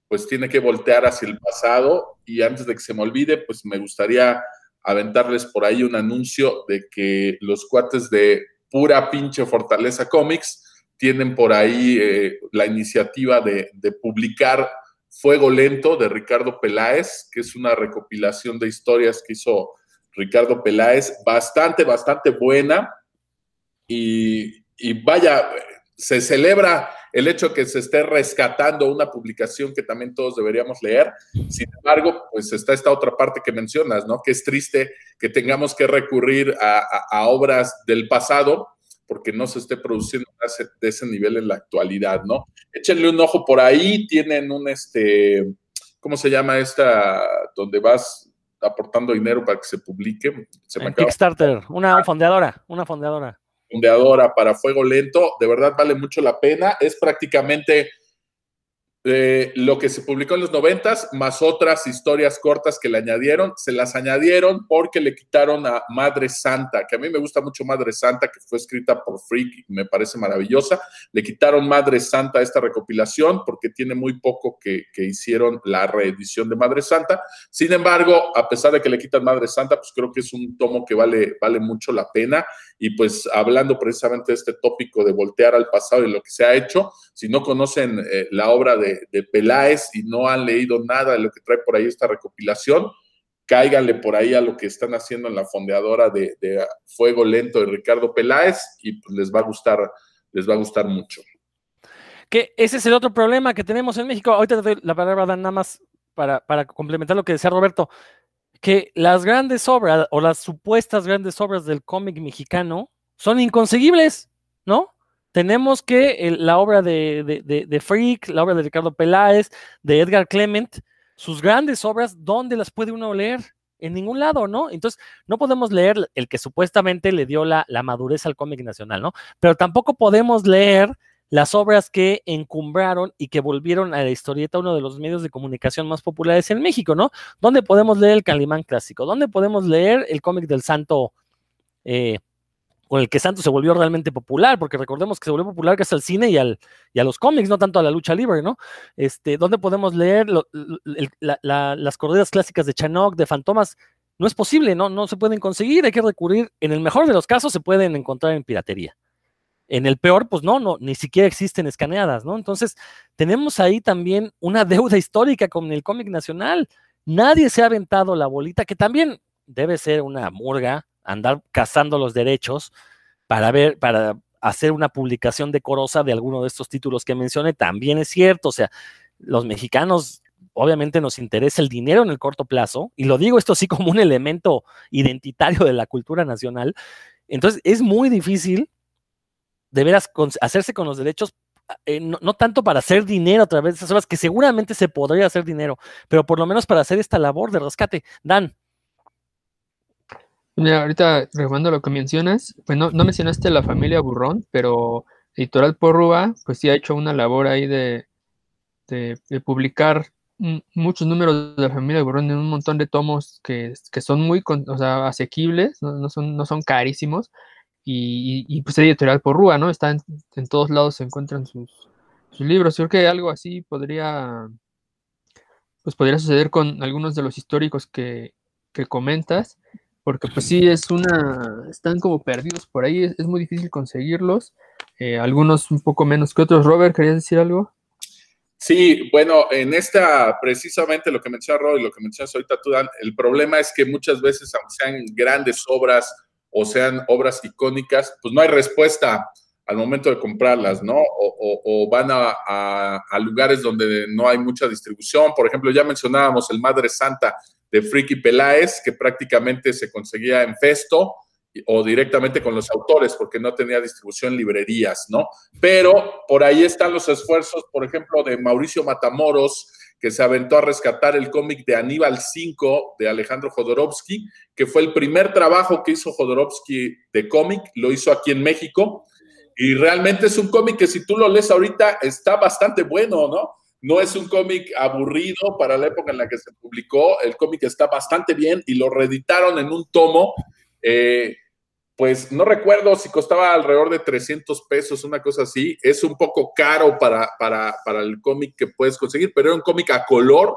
pues tiene que voltear hacia el pasado y antes de que se me olvide, pues me gustaría aventarles por ahí un anuncio de que los cuates de pura pinche Fortaleza Comics tienen por ahí eh, la iniciativa de, publicar Fuego Lento de Ricardo Peláez, que es una recopilación de historias que hizo Ricardo Peláez, bastante, bastante buena. Y, y vaya, se celebra el hecho que se esté rescatando una publicación que también todos deberíamos leer. Sin embargo, pues está esta otra parte que mencionas, ¿no? Que es triste que tengamos que recurrir a, obras del pasado porque no se esté produciendo de ese nivel en la actualidad, ¿no? Échenle un ojo por ahí, tienen un, este, ¿cómo se llama esta? Donde vas aportando dinero para que se publique. Se Kickstarter, una fondeadora, una fondeadora fondeadora para fuego lento, de verdad vale mucho la pena. Es prácticamente eh, lo que se publicó en los noventas, más otras historias cortas que le añadieron, se las añadieron porque le quitaron a Madre Santa, que a mí me gusta mucho Madre Santa, que fue escrita por Freak y me parece maravillosa. Le quitaron Madre Santa a esta recopilación porque tiene muy poco que, que hicieron la reedición de Madre Santa. Sin embargo, a pesar de que le quitan Madre Santa, pues creo que es un tomo que vale, vale mucho la pena. Y pues hablando precisamente de este tópico de voltear al pasado y lo que se ha hecho, si no conocen eh, la obra de Peláez y no han leído nada de lo que trae por ahí esta recopilación, cáiganle por ahí a lo que están haciendo en la fondeadora de, Fuego Lento de Ricardo Peláez y pues les va a gustar, les va a gustar mucho. Que ese es el otro problema que tenemos en México. Ahorita te doy la palabra, Dan, nada más para complementar lo que decía Roberto, que las grandes obras o las supuestas grandes obras del cómic mexicano son inconseguibles, ¿no? tenemos que la obra de, Freak, la obra de Ricardo Peláez, de Edgar Clement, sus grandes obras, ¿dónde las puede uno leer? En ningún lado, ¿no? Entonces, no podemos leer el que supuestamente le dio la, la madurez al cómic nacional, ¿no? Pero tampoco podemos leer las obras que encumbraron y que volvieron a la historieta uno de los medios de comunicación más populares en México, ¿no? ¿Dónde podemos leer el Calimán clásico? ¿Dónde podemos leer el cómic del Santo eh, con el que Santos se volvió realmente popular, porque recordemos que se volvió popular gracias al cine y, al, y a los cómics, no tanto a la lucha libre, ¿no? Este, ¿Dónde podemos leer las corridas clásicas de Chanok, de Fantomas? No es posible, ¿no? No se pueden conseguir, hay que recurrir, en el mejor de los casos se pueden encontrar en piratería. En el peor, pues no, no, ni siquiera existen escaneadas, ¿no? Entonces, tenemos ahí también una deuda histórica con el cómic nacional. Nadie se ha aventado la bolita, que también debe ser una murga, andar cazando los derechos para ver, para hacer una publicación decorosa de alguno de estos títulos que mencioné, también es cierto, o sea, los mexicanos obviamente nos interesa el dinero en el corto plazo, y lo digo esto así como un elemento identitario de la cultura nacional, entonces es muy difícil de veras hacerse con los derechos eh, no, no, tanto para hacer dinero a través de esas obras, que seguramente se podría hacer dinero, pero por lo menos para hacer esta labor de rescate. Dan. Mira, ahorita retomando lo que mencionas, pues no, mencionaste la familia Burrón, pero Editorial Porrúa, pues sí ha hecho una labor ahí de, publicar muchos números de la familia Burrón en un montón de tomos que, son muy asequibles, no, son, no son carísimos, y, y, pues Editorial Porrúa, ¿no? Está en, todos lados, se encuentran sus, libros. Creo que algo así podría, pues podría suceder con algunos de los históricos que, que comentas porque pues sí es una, están como perdidos por ahí, es, muy difícil conseguirlos, eh, algunos un poco menos que otros. Robert, ¿querías decir algo? Sí, bueno, en esta, precisamente lo que menciona Robert y lo que mencionas ahorita tú, Dan, el problema es que muchas veces, aunque sean grandes obras o sean obras icónicas, pues no hay respuesta al momento de comprarlas, ¿no? O, van a, a, lugares donde no hay mucha distribución. Por ejemplo, ya mencionábamos el Madre Santa de Friki Peláez, que prácticamente se conseguía en Festo o directamente con los autores, porque no tenía distribución en librerías, ¿no? Pero por ahí están los esfuerzos, por ejemplo, de Mauricio Matamoros, que se aventó a rescatar el cómic de Aníbal 5 de Alejandro Jodorowsky, que fue el primer trabajo que hizo Jodorowsky de cómic, lo hizo aquí en México, y realmente es un cómic que si tú lo lees ahorita está bastante bueno, ¿no? No es un cómic aburrido para la época en la que se publicó. El cómic está bastante bien y lo reeditaron en un tomo. Eh, pues no recuerdo si costaba alrededor de 300 pesos, una cosa así. Es un poco caro para, para, el cómic que puedes conseguir, pero era un cómic a color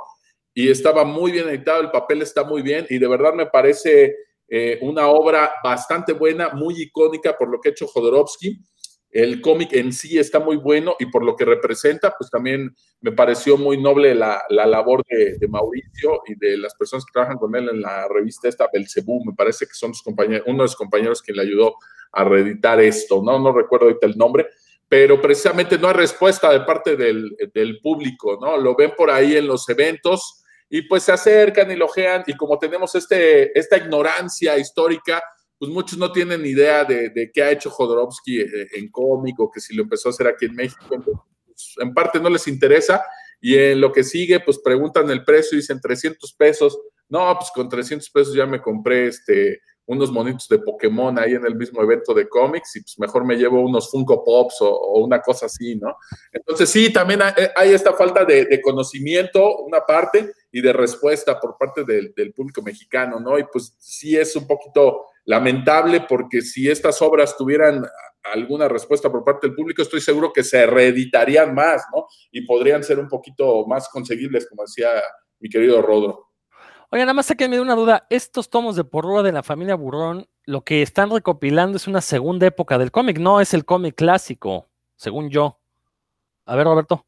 y estaba muy bien editado. El papel está muy bien y de verdad me parece eh, una obra bastante buena, muy icónica por lo que ha hecho Jodorowsky. El cómic en sí está muy bueno y por lo que representa, pues también me pareció muy noble la, labor de, Mauricio y de las personas que trabajan con él en la revista esta, Belcebú, me parece que son sus compañeros, uno de los compañeros que le ayudó a reeditar esto, ¿no? No recuerdo ahorita el nombre, pero precisamente no hay respuesta de parte del, del público, ¿no? Lo ven por ahí en los eventos y pues se acercan y lojean y como tenemos este, esta ignorancia histórica, pues muchos no tienen idea de, qué ha hecho Jodorowsky eh, en cómic o que si lo empezó a hacer aquí en México. Pues, en parte no les interesa y en lo que sigue, pues preguntan el precio y dicen 300 pesos. No, pues con 300 pesos ya me compré este, unos monitos de Pokémon ahí en el mismo evento de cómics y pues mejor me llevo unos Funko Pops o, una cosa así, ¿no? Entonces sí, también hay, esta falta de, conocimiento, una parte, y de respuesta por parte del, del, público mexicano, ¿no? Y pues sí es un poquito lamentable porque si estas obras tuvieran alguna respuesta por parte del público, estoy seguro que se reeditarían más, ¿no? Y podrían ser un poquito más conseguibles, como decía mi querido Rodro. Oye, nada más me dio una duda. Estos tomos de porrúa de la familia Burrón, lo que están recopilando es una segunda época del cómic, no es el cómic clásico, según yo. A ver, Roberto.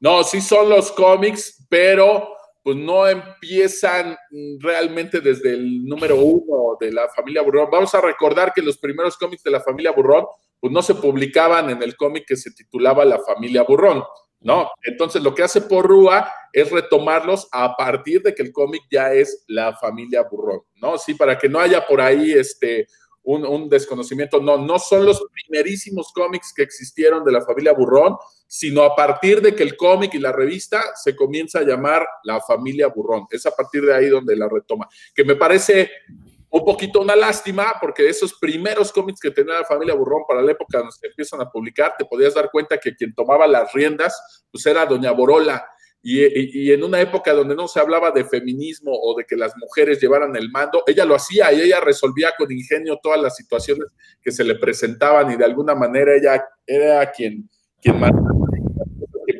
No, sí son los cómics, pero pues no empiezan realmente desde el número uno de la familia Burrón. Vamos a recordar que los primeros cómics de la familia Burrón, pues no se publicaban en el cómic que se titulaba La familia Burrón. ¿no? Entonces lo que hace Porrúa es retomarlos a partir de que el cómic ya es la familia Burrón, ¿no? Sí, para que no haya por ahí este, un, desconocimiento, no, no son los primerísimos cómics que existieron de la familia Burrón, sino a partir de que el cómic y la revista se comienza a llamar la familia Burrón. Es a partir de ahí donde la retoma, que me parece un poquito una lástima, porque esos primeros cómics que tenía la familia Burrón para la época donde se empiezan a publicar, te podías dar cuenta que quien tomaba las riendas, pues era Doña Borola. Y, en una época donde no se hablaba de feminismo o de que las mujeres llevaran el mando, ella lo hacía y ella resolvía con ingenio todas las situaciones que se le presentaban y de alguna manera ella era quien, quien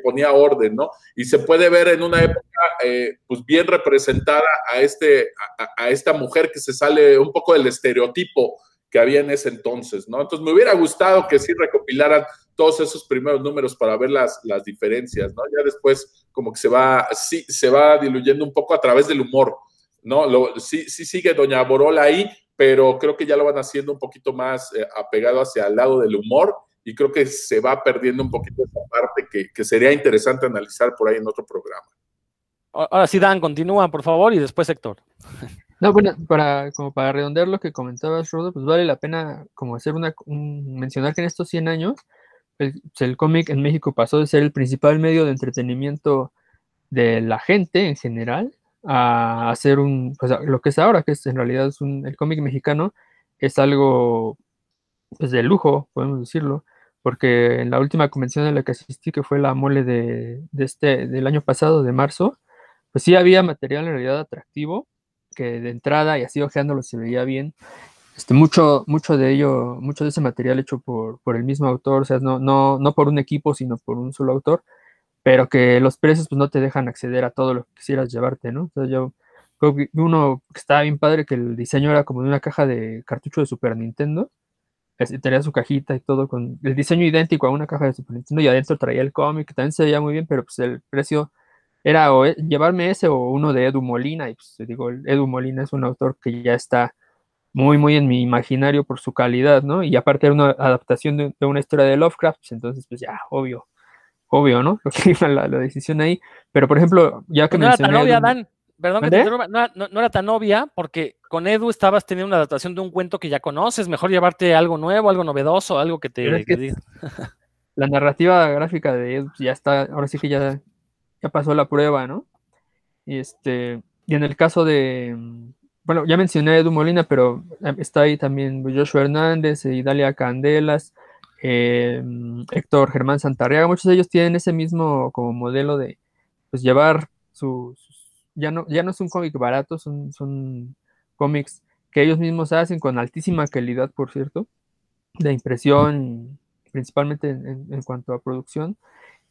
ponía orden, ¿no? Y se puede ver en una época, eh, pues bien representada a, este, a, esta mujer que se sale un poco del estereotipo que había en ese entonces, ¿no? Entonces me hubiera gustado que sí recopilaran todos esos primeros números para ver las, las diferencias, ¿no? Ya después como que se va, sí, se va diluyendo un poco a través del humor, ¿no? Lo, sí, sí sigue Doña Borola ahí, pero creo que ya lo van haciendo un poquito más eh, apegado hacia el lado del humor y creo que se va perdiendo un poquito esa parte que, sería interesante analizar por ahí en otro programa. Ahora sí, Dan, continúa, por favor, y después Héctor. No, bueno, para, como para redondear lo que comentabas, Rodo, pues vale la pena como hacer una, mencionar que en estos 100 años, el, pues, el cómic en México pasó de ser el principal medio de entretenimiento de la gente en general a hacer un, pues lo que es ahora, que es en realidad es un, el cómic mexicano es algo pues de lujo, podemos decirlo porque en la última convención en la que asistí, que fue la mole de, este, del año pasado, de marzo, pues sí había material en realidad atractivo, que de entrada y así ojeándolo se veía bien. Este, mucho, mucho de ello, mucho de ese material hecho por, por el mismo autor, o sea, no, no, no por un equipo, sino por un solo autor, pero que los precios pues no te dejan acceder a todo lo que quisieras llevarte, ¿no? Entonces yo creo que uno estaba bien padre que el diseño era como de una caja de cartucho de Super Nintendo, tenía su cajita y todo con el diseño idéntico a una caja de Super Nintendo y adentro traía el cómic, que también se veía muy bien, pero pues el precio era o e, llevarme ese o uno de Edu Molina, y pues digo, Edu Molina es un autor que ya está muy, muy en mi imaginario por su calidad, ¿no? Y aparte era una adaptación de, una historia de Lovecraft, pues entonces pues ya, obvio, obvio, ¿no? Lo que iba la, la decisión ahí, pero por ejemplo, ya que no mencioné... Perdón que te no, era tan obvia, porque con Edu estabas teniendo una adaptación de un cuento que ya conoces, mejor llevarte algo nuevo, algo novedoso, algo que te diga. La narrativa gráfica de Edu ya está, ahora sí que ya, ya pasó la prueba, ¿no? Y este, y en el caso de, bueno, ya mencioné a Edu Molina, pero está ahí también Joshua Hernández y Dalia Candelas, eh, Héctor Germán Santarriaga, muchos de ellos tienen ese mismo como modelo de pues llevar sus ya no, ya no es un cómic barato, son, son cómics que ellos mismos hacen con altísima calidad, por cierto, de impresión, principalmente en, cuanto a producción,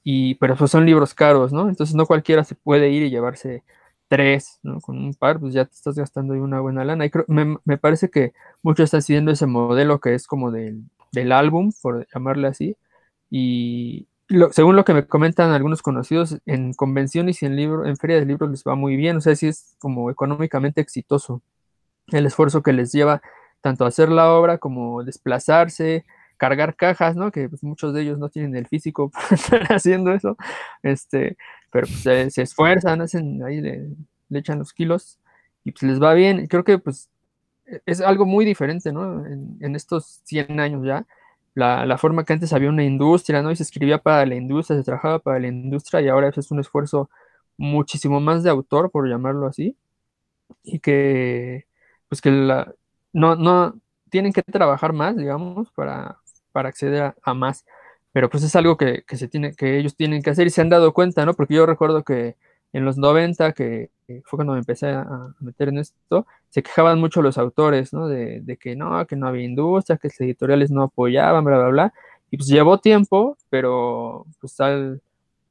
y, pero pues son libros caros, ¿no? Entonces no cualquiera se puede ir y llevarse tres, ¿no? Con un par, pues ya te estás gastando una buena lana. Y me, me, parece que muchos están siguiendo ese modelo que es como del, del álbum, por llamarle así, y, según lo que me comentan algunos conocidos, en convenciones y en, libro, en feria de libros les va muy bien, o sea, sí es como económicamente exitoso el esfuerzo que les lleva tanto hacer la obra como desplazarse, cargar cajas, ¿no? Que pues, muchos de ellos no tienen el físico para estar haciendo eso, este, pero pues, se, esfuerzan, hacen ahí, le, echan los kilos y pues les va bien. Creo que pues e, es algo muy diferente, ¿no? En, estos 100 años ya la, forma que antes había una industria, ¿no? Y se escribía para la industria, se trabajaba para la industria y ahora es un esfuerzo muchísimo más de autor, por llamarlo así, y que, pues que la, no, no, tienen que trabajar más, digamos, para, para acceder a, más. Pero pues es algo que, que, se tiene, que ellos tienen que hacer y se han dado cuenta, ¿no? Porque yo recuerdo que en los 90, que fue cuando me empecé a meter en esto, se quejaban mucho los autores, ¿no? De, de que no, que no había industria, que los editoriales no apoyaban, bla, bla, bla. Y pues llevó tiempo, pero pues al,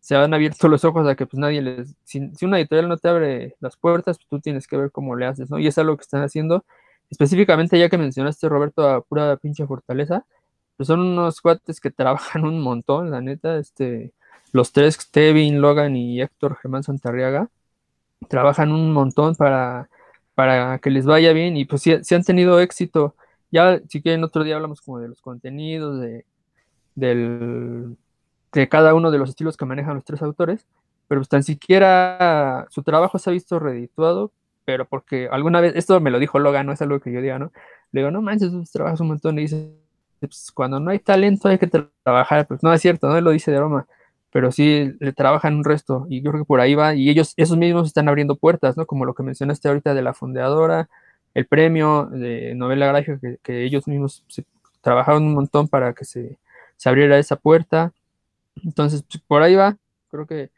se han abierto los ojos a que pues nadie les, si, si, una editorial no te abre las puertas, pues tú tienes que ver cómo le haces, ¿no? Y es algo que están haciendo, específicamente ya que mencionaste, Roberto, a pura pinche fortaleza, pues son unos cuates que trabajan un montón, la neta, este, los tres, Kevin, Logan y Héctor Germán Santarriaga, trabajan un montón para, para que les vaya bien y pues si, si han tenido éxito. Ya, si quieren, otro día hablamos como de los contenidos, de, del, de cada uno de los estilos que manejan los tres autores, pero pues tan siquiera su trabajo se ha visto redituado, pero porque alguna vez, esto me lo dijo Logan, no es algo que yo diga, ¿no? Le digo, no manches, trabajas un montón y dice, pues cuando no hay talento hay que trabajar, pues no es cierto, no lo dice de broma, pero sí le trabajan un resto y yo creo que por ahí va y ellos, esos mismos están abriendo puertas, ¿no? Como lo que mencionaste ahorita de la fundadora, el premio de novela gráfica que, ellos mismos se, trabajaron un montón para que se, se abriera esa puerta. Entonces, pues, por ahí va, creo que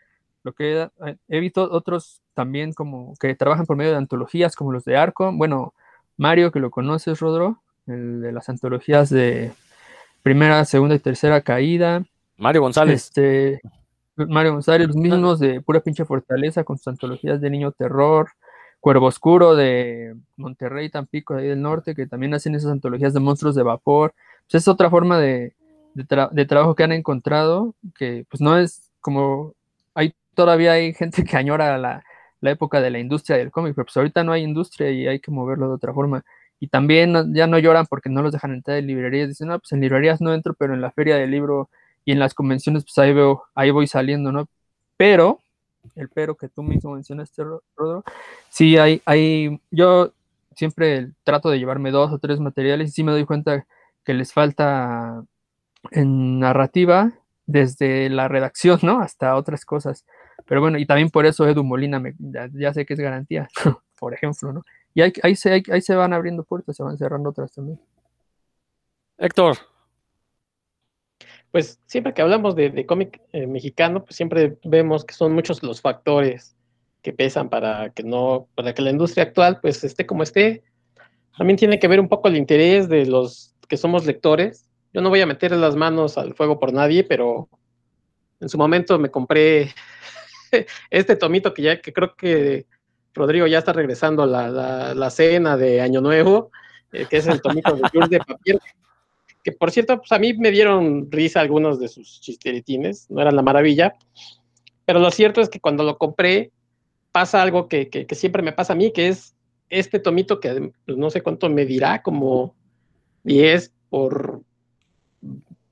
lo que he visto otros también como que trabajan por medio de antologías como los de Arco, bueno, Mario que lo conoces, Rodro, el de las antologías de primera, segunda y tercera caída. Mario González. Este, Mario González, los mismos de pura pinche fortaleza con sus antologías de Niño Terror, Cuervo Oscuro de Monterrey, Tampico, de ahí del norte, que también hacen esas antologías de monstruos de vapor. Pues es otra forma de, de, tra de, trabajo que han encontrado, que pues no es como, hay todavía hay gente que añora la, la época de la industria del cómic, pero pues ahorita no hay industria y hay que moverlo de otra forma. Y también ya no lloran porque no los dejan entrar en librerías, dicen, no, pues en librerías no entro, pero en la feria del libro y en las convenciones, pues ahí veo, ahí voy saliendo, ¿no? Pero, el pero que tú mismo mencionaste, Rodro, sí hay, hay, yo siempre trato de llevarme dos o tres materiales y sí me doy cuenta que les falta en narrativa desde la redacción, ¿no? Hasta otras cosas. Pero bueno, y también por eso Edu Molina me, ya, ya, sé que es garantía, por ejemplo, ¿no? Y ahí, ahí, se, ahí se van abriendo puertas, se van cerrando otras también. Héctor. Pues siempre que hablamos de, de cómic eh, mexicano, pues siempre vemos que son muchos los factores que pesan para que no, para que la industria actual pues esté como esté. También tiene que ver un poco el interés de los que somos lectores. Yo no voy a meter las manos al fuego por nadie, pero en su momento me compré este tomito que ya que creo que Rodrigo ya está regresando a la, la, la cena de Año Nuevo, eh, que es el tomito de Jules de Papier, que por cierto, pues a mí me dieron risa algunos de sus chisteritines, no eran la maravilla, pero lo cierto es que cuando lo compré pasa algo que, que, que siempre me pasa a mí, que es este tomito que pues, no sé cuánto me dirá, como 10 por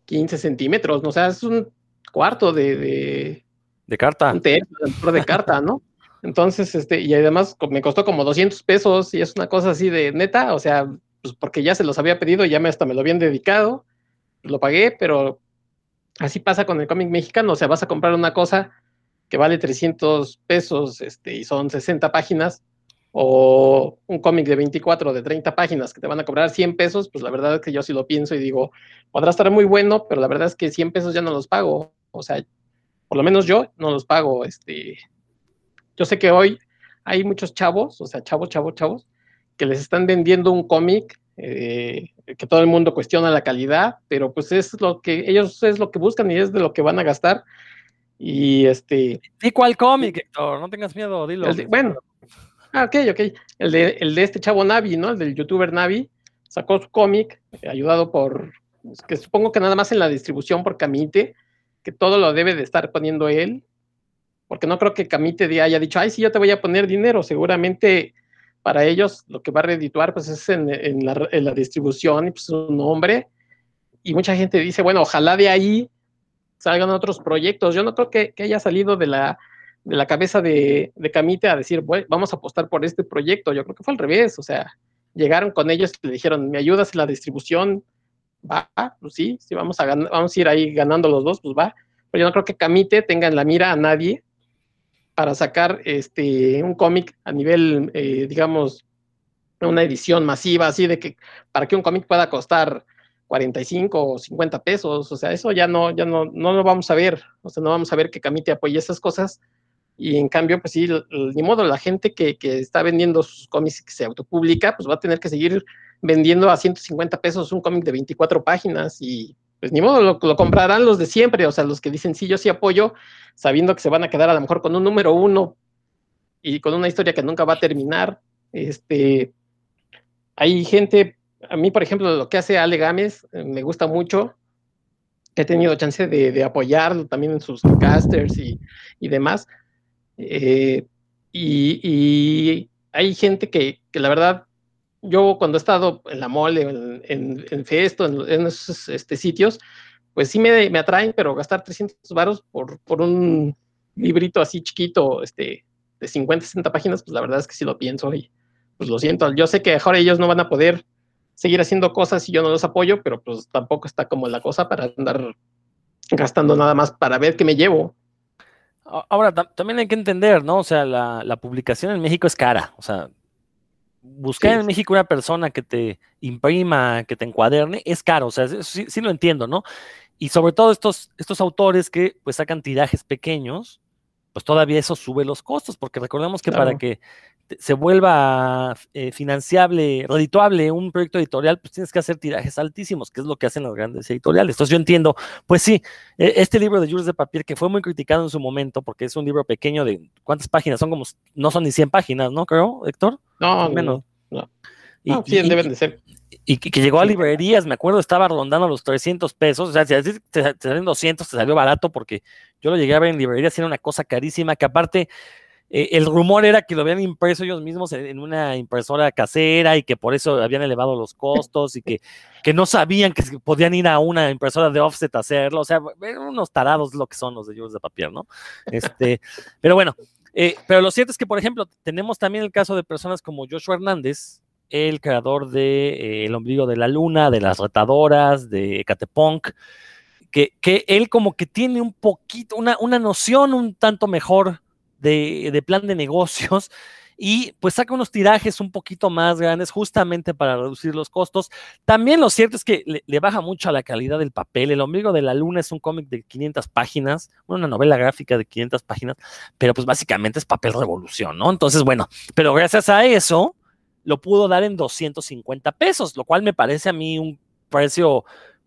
15 centímetros, ¿no? o sea, es un cuarto de... De, de carta. Un tercio de carta, ¿no? Entonces, este, y además me costó como 200 pesos y es una cosa así de neta, o sea, pues porque ya se los había pedido, ya me hasta me lo habían dedicado, lo pagué, pero así pasa con el cómic mexicano, o sea, vas a comprar una cosa que vale 300 pesos este, y son 60 páginas, o un cómic de 24 de 30 páginas que te van a cobrar 100 pesos, pues la verdad es que yo sí lo pienso y digo, podrá estar muy bueno, pero la verdad es que 100 pesos ya no los pago, o sea, por lo menos yo no los pago, este, yo sé que hoy hay muchos chavos, o sea, chavos, chavos, chavos, que les están vendiendo un cómic eh, que todo el mundo cuestiona la calidad, pero pues es lo que ellos es lo que buscan y es de lo que van a gastar. Y este. ¿Y cuál cómic, Héctor? No tengas miedo, dilo. De, bueno, ah, ok, ok. El de, el de este chavo Navi, ¿no? El del youtuber Navi, sacó su cómic, eh, ayudado por. que supongo que nada más en la distribución por Camite, que todo lo debe de estar poniendo él, porque no creo que Camite haya dicho, ay, sí, yo te voy a poner dinero, seguramente para ellos lo que va a redituar pues es en, en, la, en la, distribución y pues su nombre. Y mucha gente dice, bueno, ojalá de ahí salgan otros proyectos. Yo no creo que, que haya salido de la, de la cabeza de, de Camite a decir, bueno, vamos a apostar por este proyecto. Yo creo que fue al revés, o sea, llegaron con ellos y le dijeron, ¿me ayudas en la distribución? Va, pues sí, sí, vamos a, vamos a ir ahí ganando los dos, pues va. Pero yo no creo que Camite tenga en la mira a nadie para sacar este, un cómic a nivel, eh, digamos, una edición masiva, así de que para que un cómic pueda costar 45 o 50 pesos, o sea, eso ya no, ya no, no lo vamos a ver, o sea, no vamos a ver que Camite apoye esas cosas, y en cambio, pues sí, ni modo, la gente que, que está vendiendo sus cómics que se autopublica, pues va a tener que seguir vendiendo a 150 pesos un cómic de 24 páginas y pues ni modo, lo, comprarán los de siempre, o sea, los que dicen sí, yo sí apoyo, sabiendo que se van a quedar a lo mejor con un número uno y con una historia que nunca va a terminar. Este, hay gente, a mí, por ejemplo, lo que hace Ale Gámez eh, me gusta mucho. He tenido chance de, de apoyarlo también en sus casters y, y demás. Eh, y, y, hay gente que, que, la verdad, yo cuando he estado en la mole, en, en, Festo, en, en esos este, sitios, pues sí me, me, atraen, pero gastar 300 varos por, por un librito así chiquito, este, de 50, 60 páginas, pues la verdad es que sí lo pienso y pues lo siento. Yo sé que ahora ellos no van a poder seguir haciendo cosas y yo no los apoyo, pero pues tampoco está como la cosa para andar gastando nada más para ver qué me llevo. Ahora, también hay que entender, ¿no? O sea, la, la publicación en México es cara. O sea, buscar sí, en México una persona que te imprima, que te encuaderne, es caro. O sea, sí, sí, lo entiendo, ¿no? Y sobre todo estos, estos autores que pues sacan tirajes pequeños, pues todavía eso sube los costos, porque recordemos que claro. para que se vuelva eh, financiable, redituable un proyecto editorial, pues tienes que hacer tirajes altísimos, que es lo que hacen las grandes editoriales. Entonces yo entiendo, pues sí, este libro de Jules de Papier, que fue muy criticado en su momento, porque es un libro pequeño de, ¿cuántas páginas? Son como, no son ni 100 páginas, ¿no? Creo, Héctor. No, menos. No. Y, no, 100 y, deben de ser. Y que, que llegó a librerías, me acuerdo, estaba rondando los 300 pesos, o sea, si te, te salen 200, te salió barato, porque yo lo llegué a ver en librerías, era una cosa carísima, que aparte eh, el rumor era que lo habían impreso ellos mismos en, en, una impresora casera y que por eso habían elevado los costos y que, que no sabían que podían ir a una impresora de offset a hacerlo. O sea, eran unos tarados lo que son los de Jules de Papier, ¿no? Este, pero bueno, eh, pero lo cierto es que, por ejemplo, tenemos también el caso de personas como Joshua Hernández, el creador de eh, El ombligo de la luna, de las retadoras, de Catepunk, que, que él como que tiene un poquito, una, una noción un tanto mejor de, plan de negocios y pues saca unos tirajes un poquito más grandes justamente para reducir los costos. También lo cierto es que le, le baja mucho a la calidad del papel. El ombligo de la luna es un cómic de 500 páginas, una novela gráfica de 500 páginas, pero pues básicamente es papel revolución, ¿no? Entonces, bueno, pero gracias a eso lo pudo dar en 250 pesos, lo cual me parece a mí un precio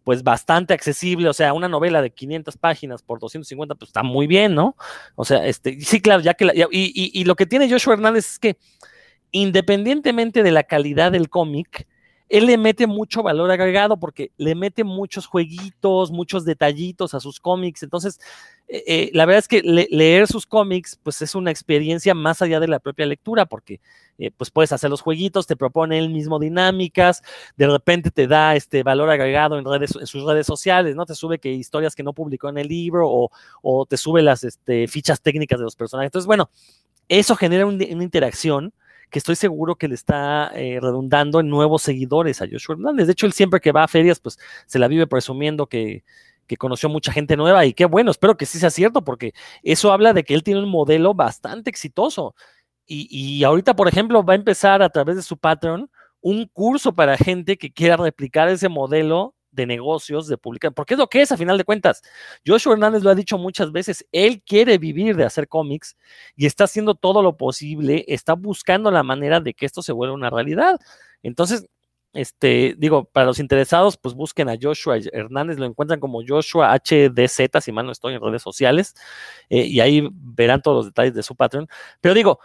pues bastante accesible, o sea, una novela de 500 páginas por 250, pues está muy bien, ¿no? O sea, este, sí, claro, ya que, la, y, y, y, lo que tiene Joshua Hernández es que independientemente de la calidad del cómic, él le mete mucho valor agregado porque le mete muchos jueguitos, muchos detallitos a sus cómics. Entonces, eh, eh, la verdad es que le, leer sus cómics, pues es una experiencia más allá de la propia lectura, porque eh, pues puedes hacer los jueguitos, te propone él mismo dinámicas, de repente te da este valor agregado en, redes, en sus redes sociales, ¿no? Te sube que historias que no publicó en el libro o, te sube las este, fichas técnicas de los personajes. Entonces, bueno, eso genera un, una interacción que estoy seguro que le está eh, redundando en nuevos seguidores a Joshua Hernández. De hecho, él siempre que va a ferias, pues se la vive presumiendo que, que conoció mucha gente nueva y qué bueno, espero que sí sea cierto, porque eso habla de que él tiene un modelo bastante exitoso. Y, y ahorita, por ejemplo, va a empezar a través de su Patreon un curso para gente que quiera replicar ese modelo de negocios, de publicar, porque es lo que es a final de cuentas. Joshua Hernández lo ha dicho muchas veces, él quiere vivir de hacer cómics y está haciendo todo lo posible, está buscando la manera de que esto se vuelva una realidad. Entonces, este, digo, para los interesados, pues busquen a Joshua Hernández, lo encuentran como Joshua HDZ, si mal no estoy en redes sociales, eh, y ahí verán todos los detalles de su Patreon. Pero digo,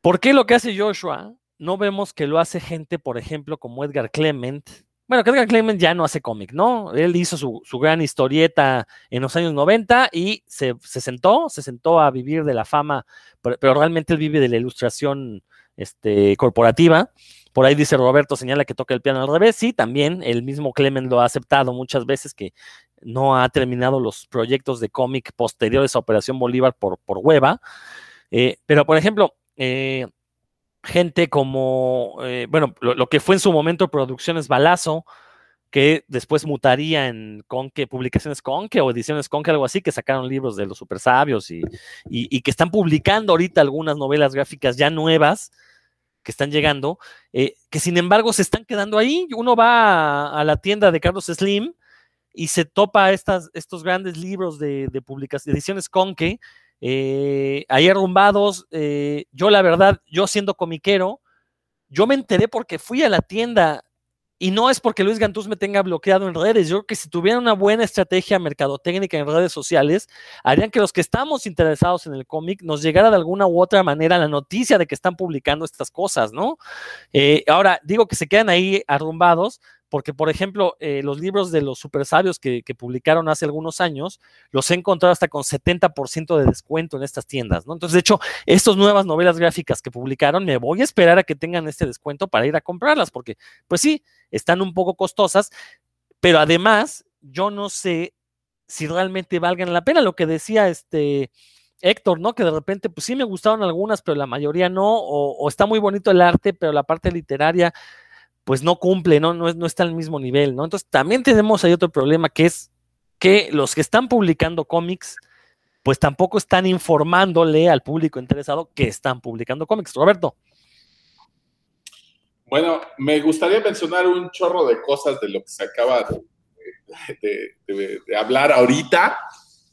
¿por qué lo que hace Joshua? No vemos que lo hace gente, por ejemplo, como Edgar Clement, bueno, Edgar Clement ya no hace cómic, ¿no? Él hizo su, su, gran historieta en los años 90 y se, se, sentó, se sentó a vivir de la fama, pero, pero, realmente él vive de la ilustración este, corporativa. Por ahí dice Roberto, señala que toca el piano al revés. Sí, también el mismo Clement lo ha aceptado muchas veces que no ha terminado los proyectos de cómic posteriores a Operación Bolívar por, por hueva. Eh, pero, por ejemplo, eh, gente como, eh, bueno, lo, que fue en su momento Producciones Balazo, que después mutaría en Conque, publicaciones Conque o ediciones Conque, algo así, que sacaron libros de los super sabios y, y, y, que están publicando ahorita algunas novelas gráficas ya nuevas, que están llegando, eh, que sin embargo se están quedando ahí. Uno va a, la tienda de Carlos Slim y se topa estas, estos grandes libros de, de publicaciones, ediciones Conque, eh, ahí arrumbados. Eh, yo la verdad, yo siendo comiquero, yo me enteré porque fui a la tienda y no es porque Luis Gantús me tenga bloqueado en redes. Yo creo que si tuviera una buena estrategia mercadotécnica en redes sociales, harían que los que estamos interesados en el cómic nos llegara de alguna u otra manera la noticia de que están publicando estas cosas, ¿no? Eh, ahora, digo que se quedan ahí arrumbados, porque, por ejemplo, eh, los libros de los super sabios que, publicaron hace algunos años, los he encontrado hasta con 70% de descuento en estas tiendas, ¿no? Entonces, de hecho, estas nuevas novelas gráficas que publicaron, me voy a esperar a que tengan este descuento para ir a comprarlas, porque, pues sí, están un poco costosas, pero además, yo no sé si realmente valgan la pena lo que decía este Héctor, ¿no? Que de repente, pues sí me gustaron algunas, pero la mayoría no, o está muy bonito el arte, pero la parte literaria pues no cumple, ¿no? No, no está al mismo nivel, ¿no? Entonces también tenemos ahí otro problema que es que los que están publicando cómics, pues tampoco están informándole al público interesado que están publicando cómics. Roberto. Bueno, me gustaría mencionar un chorro de cosas de lo que se acaba de, hablar ahorita.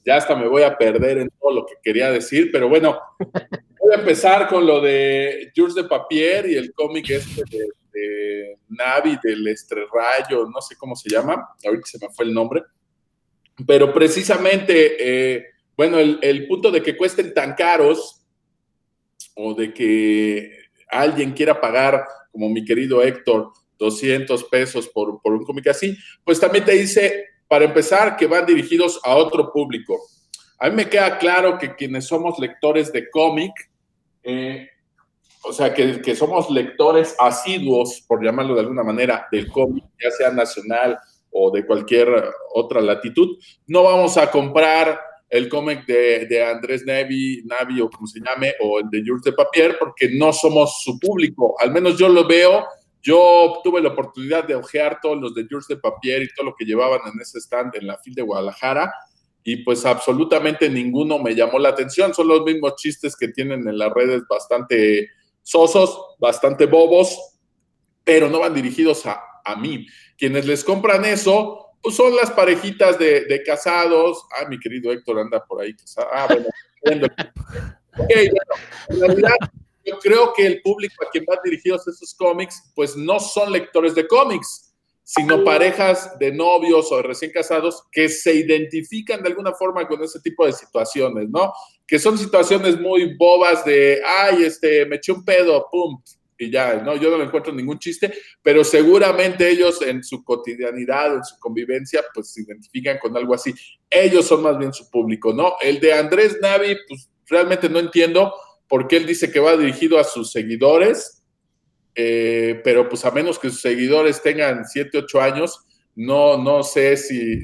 Ya hasta me voy a perder en todo lo que quería decir, pero bueno, voy a empezar con lo de Jules de Papier y el cómic este de de Navi, del Estrerrayo, no sé cómo se llama, ahorita se me fue el nombre, pero precisamente, eh, bueno, el, punto de que cuesten tan caros o de que alguien quiera pagar, como mi querido Héctor, 200 pesos por, por un cómic así, pues también te dice, para empezar, que van dirigidos a otro público. A mí me queda claro que quienes somos lectores de cómic, eh, o sea, que, somos lectores asiduos, por llamarlo de alguna manera, del cómic, ya sea nacional o de cualquier otra latitud, no vamos a comprar el cómic de, Andrés Navi, Navi o como se llame, o el de Jules de Papier, porque no somos su público. Al menos yo lo veo. Yo tuve la oportunidad de ojear todos los de Jules de Papier y todo lo que llevaban en ese stand en la FIL de Guadalajara y pues absolutamente ninguno me llamó la atención. Son los mismos chistes que tienen en las redes bastante sosos, bastante bobos, pero no van dirigidos a, mí. Quienes les compran eso, pues son las parejitas de, casados. Ah, mi querido Héctor anda por ahí casado. Ah, bueno. ok, en realidad yo creo que el público a quien van dirigidos esos cómics, pues no son lectores de cómics, sino parejas de novios o de recién casados que se identifican de alguna forma con ese tipo de situaciones, ¿no? Que son situaciones muy bobas de, ay, este, me eché un pedo, pum, y ya, ¿no? Yo no encuentro ningún chiste, pero seguramente ellos en su cotidianidad, en su convivencia, pues se identifican con algo así. Ellos son más bien su público, ¿no? El de Andrés Navi, pues realmente no entiendo por qué él dice que va dirigido a sus seguidores, eh, pero pues a menos que sus seguidores tengan 7, 8 años, no, no sé si,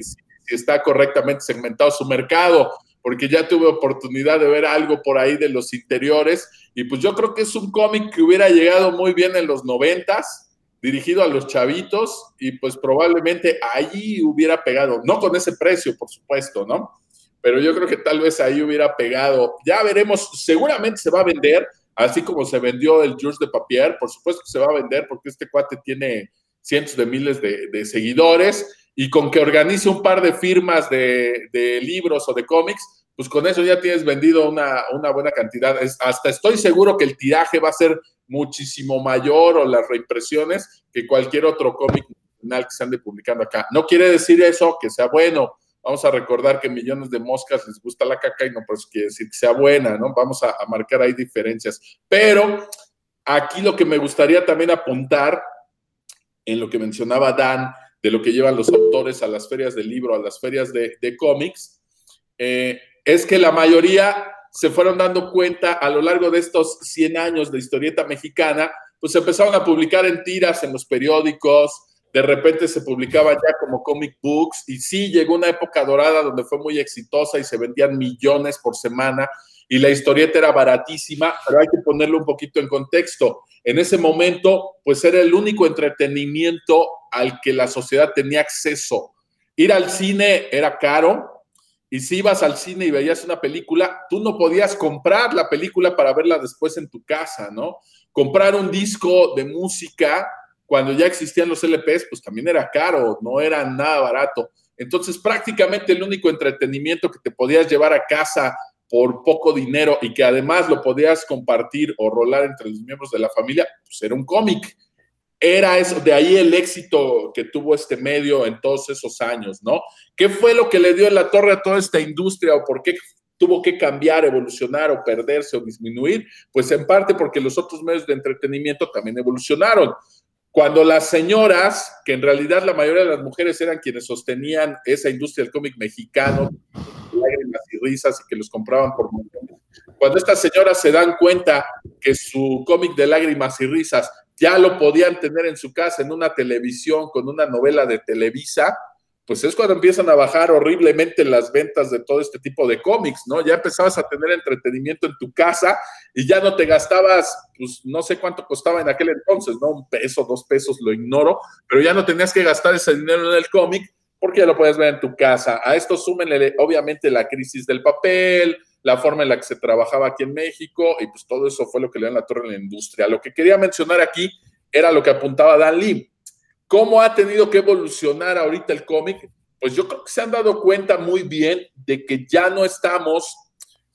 está correctamente segmentado su mercado, porque ya tuve oportunidad de ver algo por ahí de los interiores, y pues yo creo que es un cómic que hubiera llegado muy bien en los noventas, dirigido a los chavitos, y pues probablemente allí hubiera pegado, no con ese precio, por supuesto, ¿no? Pero yo creo que tal vez ahí hubiera pegado. Ya veremos, seguramente se va a vender, así como se vendió el George de Papier, por supuesto que se va a vender porque este cuate tiene cientos de miles de, seguidores y con que organice un par de firmas de, libros o de cómics, pues con eso ya tienes vendido una, buena cantidad. hasta estoy seguro que el tiraje va a ser muchísimo mayor o las reimpresiones que cualquier otro cómic que se ande publicando acá. No quiere decir eso que sea bueno, Vamos a recordar que millones de moscas les gusta la caca y no pues quiere decir que sea buena, ¿no? Vamos a, marcar ahí diferencias. Pero aquí lo que me gustaría también apuntar en lo que mencionaba Dan, de lo que llevan los autores a las ferias de libro, a las ferias de, cómics, eh, es que la mayoría se fueron dando cuenta a lo largo de estos 100 años de historieta mexicana, pues empezaron a publicar en tiras en los periódicos, de repente se publicaba ya como comic books y sí llegó una época dorada donde fue muy exitosa y se vendían millones por semana y la historieta era baratísima, pero hay que ponerlo un poquito en contexto. En ese momento, pues era el único entretenimiento al que la sociedad tenía acceso. Ir al cine era caro y si ibas al cine y veías una película, tú no podías comprar la película para verla después en tu casa, ¿no? comprar un disco de música cuando ya existían los LPs, pues también era caro, no era nada barato. Entonces, prácticamente el único entretenimiento que te podías llevar a casa por poco dinero y que además lo podías compartir o rolar entre los miembros de la familia, pues era un cómic. Era eso, de ahí el éxito que tuvo este medio en todos esos años, ¿no? ¿Qué fue lo que le dio en la torre a toda esta industria o por qué tuvo que cambiar, evolucionar o perderse o disminuir? Pues en parte porque los otros medios de entretenimiento también evolucionaron. Cuando las señoras, que en realidad la mayoría de las mujeres eran quienes sostenían esa industria del cómic mexicano, lágrimas y risas y que los compraban por millones, cuando estas señoras se dan cuenta que su cómic de lágrimas y risas ya lo podían tener en su casa, en una televisión, con una novela de Televisa, pues es cuando empiezan a bajar horriblemente las ventas de todo este tipo de cómics, ¿no? Ya empezabas a tener entretenimiento en tu casa y ya no te gastabas, pues no sé cuánto costaba en aquel entonces, ¿no? Un peso, dos pesos, lo ignoro, pero ya no tenías que gastar ese dinero en el cómic porque ya lo puedes ver en tu casa. A esto súmenle, obviamente, la crisis del papel, la forma en la que se trabajaba aquí en México y pues todo eso fue lo que le dio la torre en la industria. Lo que quería mencionar aquí era lo que apuntaba Dan Lee ¿Cómo ha tenido que evolucionar ahorita el cómic? Pues yo creo que se han dado cuenta muy bien de que ya no estamos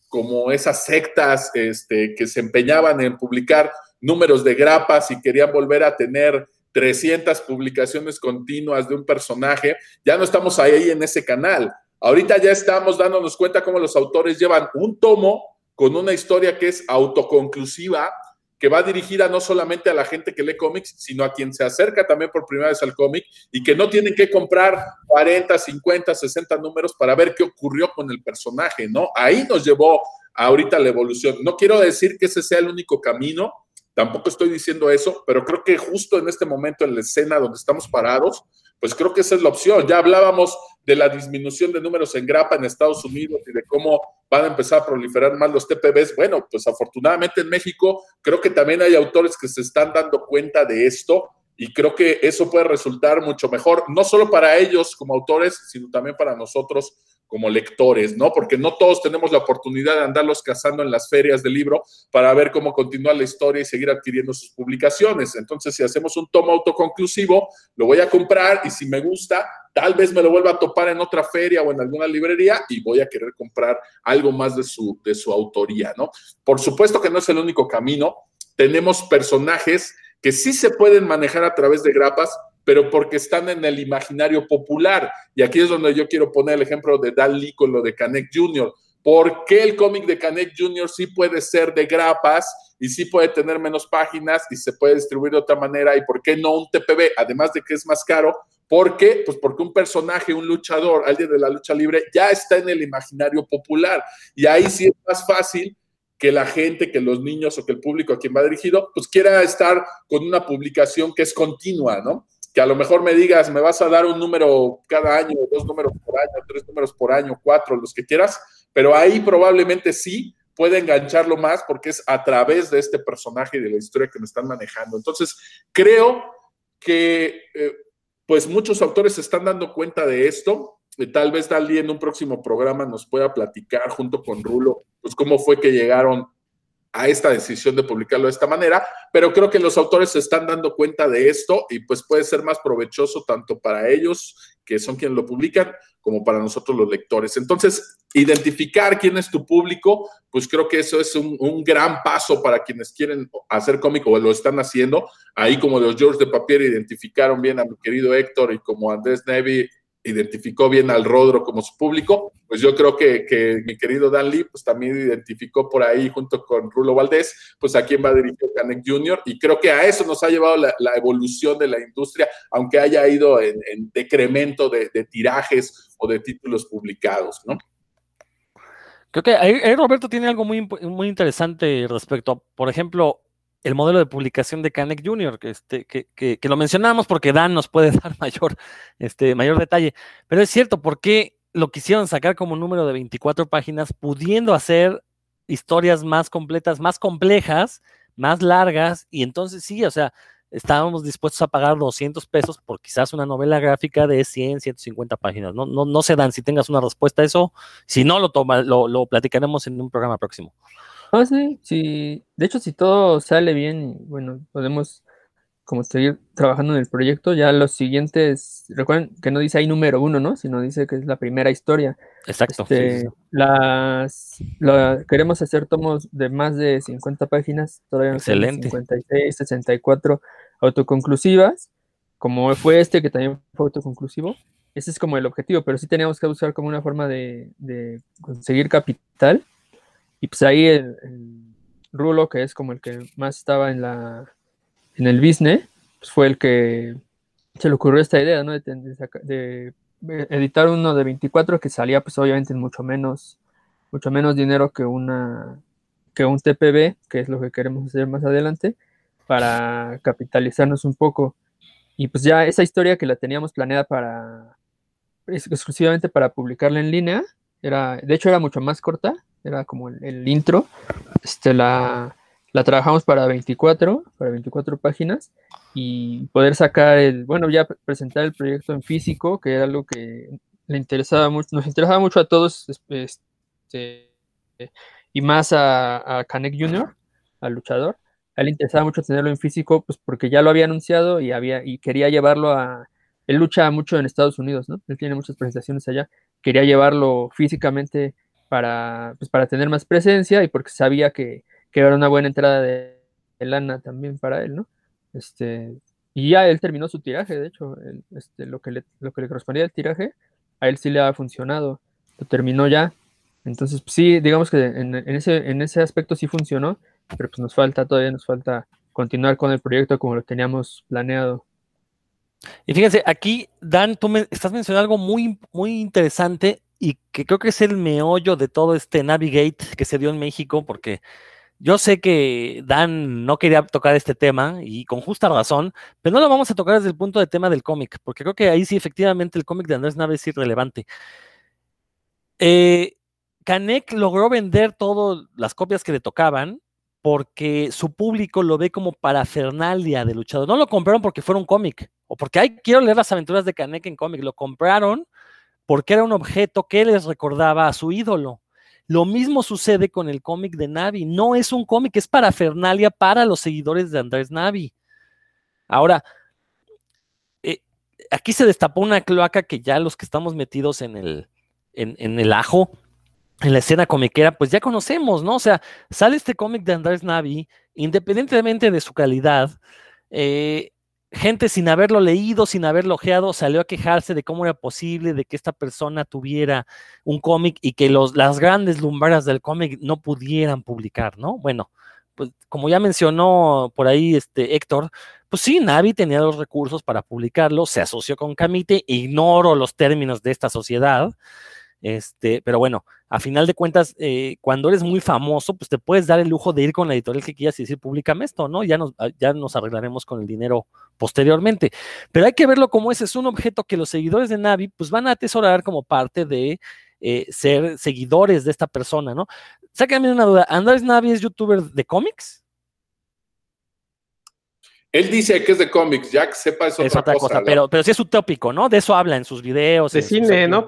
como esas sectas este, que se empeñaban en publicar números de grapas y querían volver a tener 300 publicaciones continuas de un personaje. Ya no estamos ahí en ese canal. Ahorita ya estamos dándonos cuenta cómo los autores llevan un tomo con una historia que es autoconclusiva que va dirigida no solamente a la gente que lee cómics, sino a quien se acerca también por primera vez al cómic y que no tienen que comprar 40, 50, 60 números para ver qué ocurrió con el personaje, ¿no? Ahí nos llevó ahorita la evolución. No quiero decir que ese sea el único camino, tampoco estoy diciendo eso, pero creo que justo en este momento en la escena donde estamos parados, pues creo que esa es la opción. Ya hablábamos de la disminución de números en grapa en Estados Unidos y de cómo van a empezar a proliferar más los TPBs. Bueno, pues afortunadamente en México creo que también hay autores que se están dando cuenta de esto y creo que eso puede resultar mucho mejor, no solo para ellos como autores, sino también para nosotros como lectores, ¿no? Porque no todos tenemos la oportunidad de andarlos cazando en las ferias del libro para ver cómo continúa la historia y seguir adquiriendo sus publicaciones. Entonces, si hacemos un tomo autoconclusivo, lo voy a comprar y si me gusta, tal vez me lo vuelva a topar en otra feria o en alguna librería y voy a querer comprar algo más de su, de su autoría, ¿no? Por supuesto que no es el único camino. Tenemos personajes que sí se pueden manejar a través de grapas, pero porque están en el imaginario popular. Y aquí es donde yo quiero poner el ejemplo de Dan Lee con lo de Canek Jr. ¿Por qué el cómic de Canek Jr. sí puede ser de grapas y sí puede tener menos páginas y se puede distribuir de otra manera? ¿Y por qué no un TPB? Además de que es más caro. ¿Por qué? Pues porque un personaje, un luchador, alguien de la lucha libre, ya está en el imaginario popular. Y ahí sí es más fácil que la gente, que los niños o que el público a quien va dirigido, pues quiera estar con una publicación que es continua, ¿no? Que a lo mejor me digas, me vas a dar un número cada año, dos números por año, tres números por año, cuatro, los que quieras, pero ahí probablemente sí puede engancharlo más porque es a través de este personaje y de la historia que me están manejando. Entonces, creo que eh, pues muchos autores se están dando cuenta de esto. Y tal vez Dalí en un próximo programa nos pueda platicar junto con Rulo, pues cómo fue que llegaron a esta decisión de publicarlo de esta manera, pero creo que los autores se están dando cuenta de esto y pues puede ser más provechoso tanto para ellos, que son quienes lo publican, como para nosotros los lectores. Entonces, identificar quién es tu público, pues creo que eso es un, gran paso para quienes quieren hacer cómico o lo están haciendo. Ahí como los George de Papier identificaron bien a mi querido Héctor y como Andrés Nevi identificó bien al Rodro como su público, pues yo creo que, mi querido Dan Lee, pues también identificó por ahí junto con Rulo Valdés, pues a quién va dirigido Canek Jr. Y creo que a eso nos ha llevado la, evolución de la industria, aunque haya ido en, decremento de, tirajes o de títulos publicados, ¿no? Creo que ahí, Roberto tiene algo muy, muy interesante respecto por ejemplo, el modelo de publicación de Canek Jr., que, este, que, que, lo mencionamos porque Dan nos puede dar mayor, este, mayor detalle. Pero es cierto, ¿por qué lo quisieron sacar como número de 24 páginas, pudiendo hacer historias más completas, más complejas, más largas? Y entonces sí, o sea, estábamos dispuestos a pagar 200 pesos por quizás una novela gráfica de 100, 150 páginas. No, no, no se dan si tengas una respuesta a eso. Si no, lo, toma, lo platicaremos en un programa próximo. Ah, sí, sí. De hecho, si todo sale bien, bueno, podemos como seguir trabajando en el proyecto. Ya los siguientes, recuerden que no dice ahí número uno, ¿no? Sino dice que es la primera historia. Exacto. Este, sí, sí. Las, la- queremos hacer tomos de más de 50 páginas, todavía no Excelente. 56, 64 autoconclusivas, como fue este que también fue autoconclusivo. Ese es como el objetivo, pero sí teníamos que buscar como una forma de, de conseguir capital. Y pues ahí el, Rulo, que es como el que más estaba en la en el business, pues fue el que se le ocurrió esta idea, ¿no? De, editar uno de 24 que salía pues obviamente en mucho menos, mucho menos dinero que una que un TPB, que es lo que queremos hacer más adelante, para capitalizarnos un poco. Y pues ya esa historia que la teníamos planeada para ex- exclusivamente para publicarla en línea, era, de hecho era mucho más corta, era como el, el intro, este, la, la trabajamos para 24, para 24 páginas y poder sacar el, bueno, ya pre- presentar el proyecto en físico, que era algo que le interesaba mucho, nos interesaba mucho a todos, es- este, y más a, a Canek Jr., al luchador. A él le interesaba mucho tenerlo en físico, pues porque ya lo había anunciado y había, y quería llevarlo a, él lucha mucho en Estados Unidos, ¿no? Él tiene muchas presentaciones allá. Quería llevarlo físicamente para, pues, para tener más presencia y porque sabía que, que era una buena entrada de, lana también para él, ¿no? Este, y ya él terminó su tiraje, de hecho, él, este, lo, que le, lo que le correspondía al tiraje, a él sí le ha funcionado, lo terminó ya. Entonces, pues, sí, digamos que en, en ese, en ese aspecto sí funcionó, pero pues nos falta, todavía nos falta continuar con el proyecto como lo teníamos planeado. Y fíjense, aquí, Dan, tú me estás mencionando algo muy, muy interesante y que creo que es el meollo de todo este Navigate que se dio en México, porque yo sé que Dan no quería tocar este tema y con justa razón, pero no lo vamos a tocar desde el punto de tema del cómic, porque creo que ahí sí efectivamente el cómic de Andrés Naves es irrelevante. Eh, Canek logró vender todas las copias que le tocaban porque su público lo ve como parafernalia de luchador. No lo compraron porque fuera un cómic o porque ay, quiero leer las aventuras de Canek en cómic. Lo compraron porque era un objeto que les recordaba a su ídolo. Lo mismo sucede con el cómic de Navi. No es un cómic, es parafernalia para los seguidores de Andrés Navi. Ahora, eh, aquí se destapó una cloaca que ya los que estamos metidos en el, en, en el ajo, en la escena comiquera, pues ya conocemos, ¿no? O sea, sale este cómic de Andrés Navi, independientemente de su calidad, eh, gente sin haberlo leído, sin haberlo ojeado, salió a quejarse de cómo era posible de que esta persona tuviera un cómic y que los, las grandes lumbaras del cómic no pudieran publicar, ¿no? Bueno, pues como ya mencionó por ahí este Héctor, pues sí, Navi tenía los recursos para publicarlo, se asoció con Camite, ignoro los términos de esta sociedad, este, pero bueno, a final de cuentas, eh, cuando eres muy famoso, pues te puedes dar el lujo de ir con la editorial que quieras y decir, públicame esto, ¿no? Ya nos, ya nos arreglaremos con el dinero posteriormente. Pero hay que verlo como ese es un objeto que los seguidores de Navi, pues van a atesorar como parte de eh, ser seguidores de esta persona, ¿no? Sácame una duda, ¿Andrés Navi es youtuber de cómics? Él dice que es de cómics, ya que sepa es otra, es otra cosa, cosa, ¿no? pero, pero sí es utópico, ¿no? De eso habla en sus videos. De en sus cine, ¿no?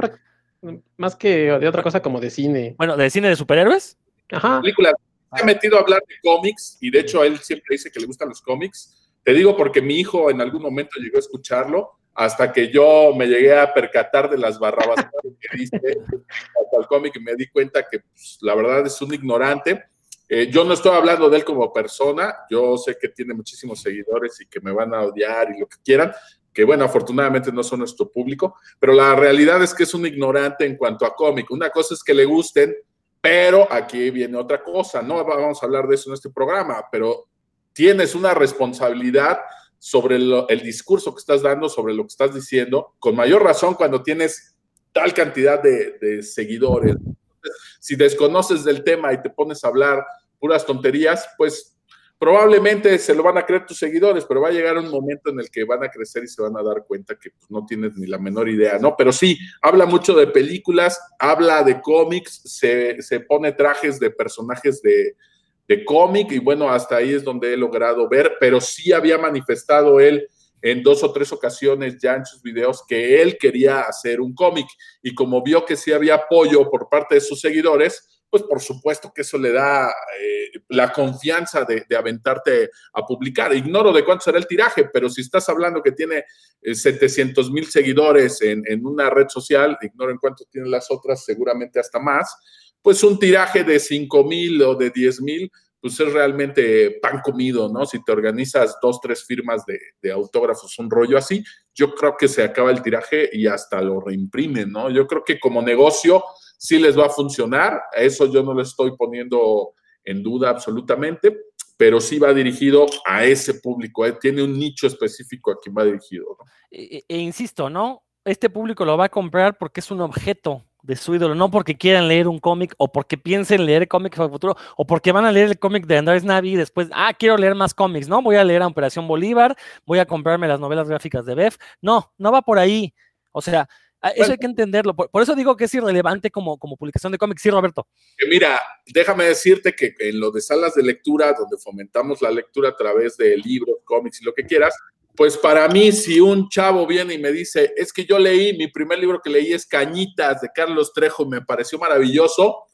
Prac- Más que de otra cosa como de cine. Bueno, ¿de cine de superhéroes? Ajá. películas. Se ha metido a hablar de cómics y de hecho él siempre dice que le gustan los cómics. Te digo porque mi hijo en algún momento llegó a escucharlo hasta que yo me llegué a percatar de las barrabas que dice hasta el cómic y me di cuenta que pues, la verdad es un ignorante. Eh, yo no estoy hablando de él como persona, yo sé que tiene muchísimos seguidores y que me van a odiar y lo que quieran, que bueno, afortunadamente no son nuestro público, pero la realidad es que es un ignorante en cuanto a cómic. Una cosa es que le gusten, pero aquí viene otra cosa, no vamos a hablar de eso en este programa, pero tienes una responsabilidad sobre el discurso que estás dando, sobre lo que estás diciendo, con mayor razón cuando tienes tal cantidad de, de seguidores. Si desconoces del tema y te pones a hablar puras tonterías, pues probablemente se lo van a creer tus seguidores, pero va a llegar un momento en el que van a crecer y se van a dar cuenta que pues, no tienes ni la menor idea, ¿no? Pero sí, habla mucho de películas, habla de cómics, se, se pone trajes de personajes de, de cómic y bueno, hasta ahí es donde he logrado ver, pero sí había manifestado él en dos o tres ocasiones ya en sus videos que él quería hacer un cómic y como vio que sí había apoyo por parte de sus seguidores, pues por supuesto que eso le da eh, la confianza de, aventarte a publicar. Ignoro de cuánto será el tiraje, pero si estás hablando que tiene 700 mil seguidores en, en, una red social, ignoro en cuánto tienen las otras, seguramente hasta más, pues un tiraje de 5 mil o de 10 mil, pues es realmente pan comido, ¿no? Si te organizas dos, tres firmas de, autógrafos, un rollo así, yo creo que se acaba el tiraje y hasta lo reimprimen, ¿no? Yo creo que como negocio sí les va a funcionar, eso yo no lo estoy poniendo en duda absolutamente, pero sí va dirigido a ese público, ¿eh? tiene un nicho específico a quien va dirigido. ¿no? E, e, insisto, ¿no? Este público lo va a comprar porque es un objeto, de su ídolo, no porque quieran leer un cómic o porque piensen leer cómics para el futuro o porque van a leer el cómic de Andrés Navi y después, ah, quiero leer más cómics, ¿no? Voy a leer a Operación Bolívar, voy a comprarme las novelas gráficas de Bef. No, no va por ahí. O sea, eso hay que entenderlo. Por, eso digo que es irrelevante como, como publicación de cómics. Sí, Roberto. Mira, déjame decirte que en lo de salas de lectura, donde fomentamos la lectura a través de libros, cómics y lo que quieras, pues para mí, si un chavo viene y me dice, es que yo leí, mi primer libro que leí es Cañitas de Carlos Trejo me pareció maravilloso,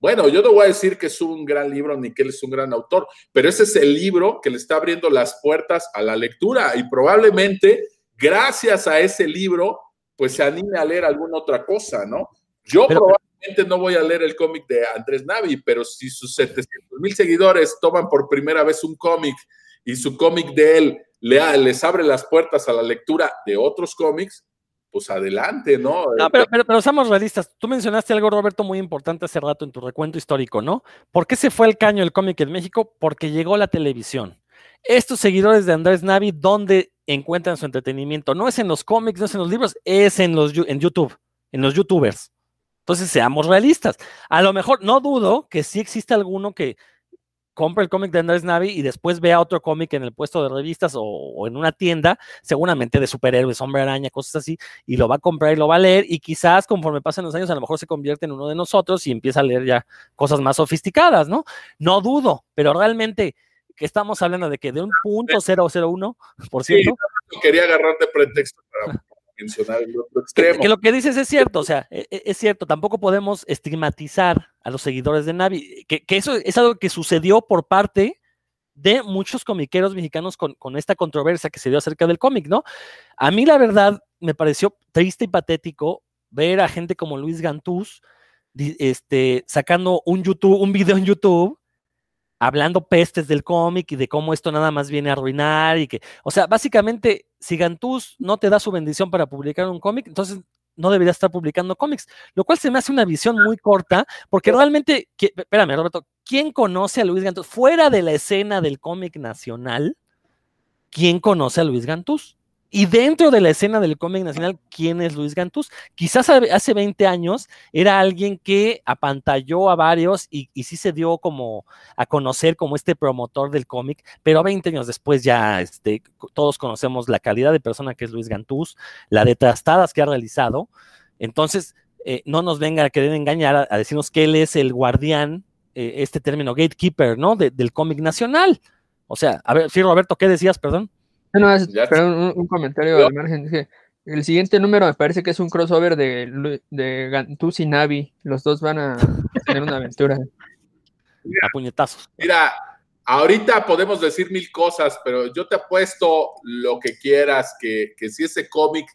bueno, yo no voy a decir que es un gran libro ni que él es un gran autor, pero ese es el libro que le está abriendo las puertas a la lectura y probablemente gracias a ese libro, pues se anime a leer alguna otra cosa, ¿no? Yo probablemente no voy a leer el cómic de Andrés Navi, pero si sus 700 mil seguidores toman por primera vez un cómic y su cómic de él les abre las puertas a la lectura de otros cómics, pues adelante, ¿no? no pero, pero, pero, seamos realistas. Tú mencionaste algo, Roberto, muy importante hace rato en tu recuento histórico, ¿no? ¿Por qué se fue el caño el cómic en México? Porque llegó la televisión. Estos seguidores de Andrés Navi, ¿dónde encuentran su entretenimiento? No es en los cómics, no es en los libros, es en, los, en YouTube, en los youtubers. Entonces, seamos realistas. A lo mejor, no dudo que sí existe alguno que compra el cómic de Andrés Navi y después vea otro cómic en el puesto de revistas o, en una tienda, seguramente de superhéroes, hombre araña, cosas así, y lo va a comprar y lo va a leer y quizás conforme pasen los años a lo mejor se convierte en uno de nosotros y empieza a leer ya cosas más sofisticadas, ¿no? No dudo, pero realmente que estamos hablando de que de un punto 001, por cierto. quería agarrar de pretexto para mencionar el otro extremo. Que, lo que dices es cierto, o sea, e, e, es, cierto, tampoco podemos estigmatizar a los seguidores de Navi, que, eso es algo que sucedió por parte de muchos comiqueros mexicanos con, esta controversia que se dio acerca del cómic, ¿no? A mí la verdad me pareció triste y patético ver a gente como Luis Gantús este, sacando un YouTube, un video en YouTube hablando pestes del cómic y de cómo esto nada más viene a arruinar y que, o sea, básicamente, si Gantús no te da su bendición para publicar un cómic, entonces no debería estar publicando cómics, lo cual se me hace una visión muy corta, porque realmente, espérame, Roberto, ¿quién conoce a Luis Gantús? Fuera de la escena del cómic nacional, ¿quién conoce a Luis Gantús? Y dentro de la escena del cómic nacional, ¿quién es Luis Gantús? Quizás hace 20 años era alguien que apantalló a varios y, sí se dio como a conocer como este promotor del cómic, pero 20 años después ya este, todos conocemos la calidad de persona que es Luis Gantús, la de trastadas que ha realizado. Entonces, eh, no nos venga a querer engañar a, decirnos que él es el guardián, eh, este término gatekeeper, ¿no? del cómic nacional. O sea, a ver, sí, Roberto, ¿qué decías, perdón? No, un, comentario al margen. el siguiente número me parece que es un crossover de, de Gantus y Navi. Los dos van a tener una aventura. a puñetazos. Mira, ahorita podemos decir mil cosas, pero yo te apuesto lo que quieras, que, que si ese cómic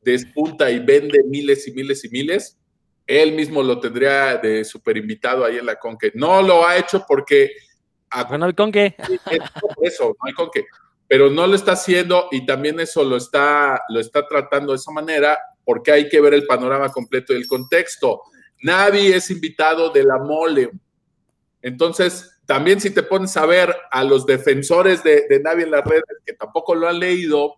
despunta y vende miles y miles y miles, él mismo lo tendría de super invitado ahí en la Conque. No lo ha hecho porque... no hay con qué. Eso, no hay con qué pero no lo está haciendo y también eso lo está, lo está tratando de esa manera porque hay que ver el panorama completo y el contexto. Nadie es invitado de la mole. Entonces, también si te pones a ver a los defensores de, de Navi en las redes que tampoco lo han leído,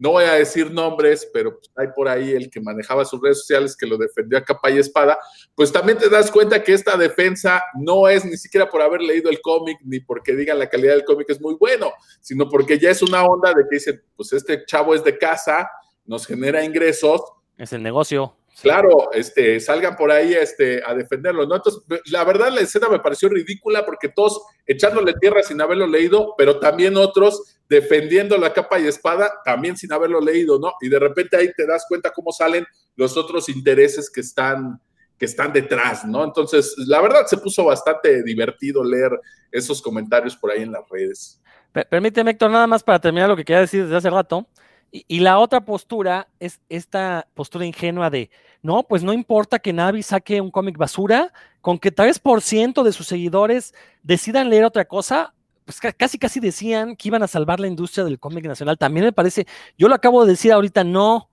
no voy a decir nombres, pero pues, hay por ahí el que manejaba sus redes sociales que lo defendió a capa y espada, pues también te das cuenta que esta defensa no es ni siquiera por haber leído el cómic, ni porque digan la calidad del cómic es muy bueno, sino porque ya es una onda de que dicen, pues este chavo es de casa, nos genera ingresos. Es el negocio. Claro, este, salgan por ahí este, a defenderlo, ¿no? Entonces, la verdad, la escena me pareció ridícula porque todos echándole tierra sin haberlo leído, pero también otros defendiendo la capa y espada, también sin haberlo leído, ¿no? Y de repente ahí te das cuenta cómo salen los otros intereses que están que están detrás, ¿no? Entonces, la verdad se puso bastante divertido leer esos comentarios por ahí en las redes. Permíteme, Héctor, nada más para terminar lo que quería decir desde hace rato. Y, la otra postura es esta postura ingenua de, no, pues no importa que Navi saque un cómic basura, con que 3% de sus seguidores decidan leer otra cosa, pues casi casi decían que iban a salvar la industria del cómic nacional. También me parece, yo lo acabo de decir ahorita, no,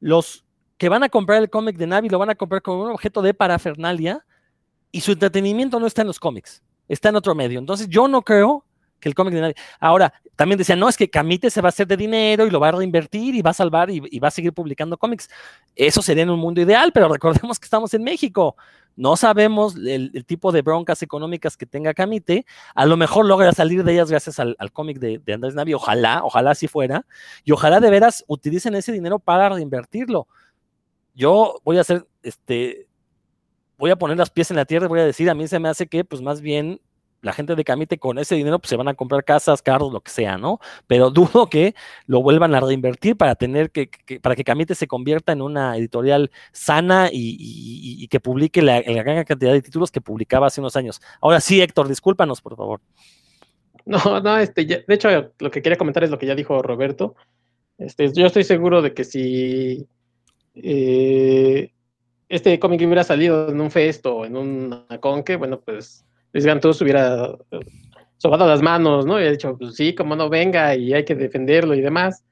los que van a comprar el cómic de Navi lo van a comprar como un objeto de parafernalia y su entretenimiento no está en los cómics, está en otro medio. Entonces yo no creo que el cómic de nadie. Ahora, también decían, no, es que Camite se va a hacer de dinero y lo va a reinvertir y va a salvar y, va a seguir publicando cómics. Eso sería en un mundo ideal, pero recordemos que estamos en México. No sabemos el, tipo de broncas económicas que tenga Camite. A lo mejor logra salir de ellas gracias al, cómic de, de, Andrés Navi. Ojalá, ojalá así fuera. Y ojalá de veras utilicen ese dinero para reinvertirlo. Yo voy a hacer, este, voy a poner las pies en la tierra y voy a decir, a mí se me hace que, pues más bien la gente de Camite con ese dinero pues se van a comprar casas, carros, lo que sea, ¿no? Pero dudo que lo vuelvan a reinvertir para tener que, para que Camite se convierta en una editorial sana y, que publique la, gran cantidad de títulos que publicaba hace unos años. Ahora sí, Héctor, discúlpanos, por favor. No, no, este, de hecho, lo que quería comentar es lo que ya dijo Roberto. Este, yo estoy seguro de que si eh, este cómic hubiera salido en un festo o en una conque, bueno, pues Luis Gantús hubiera eh, sobado las manos, ¿no? Y ha dicho, pues sí, como no venga y hay que defenderlo y demás.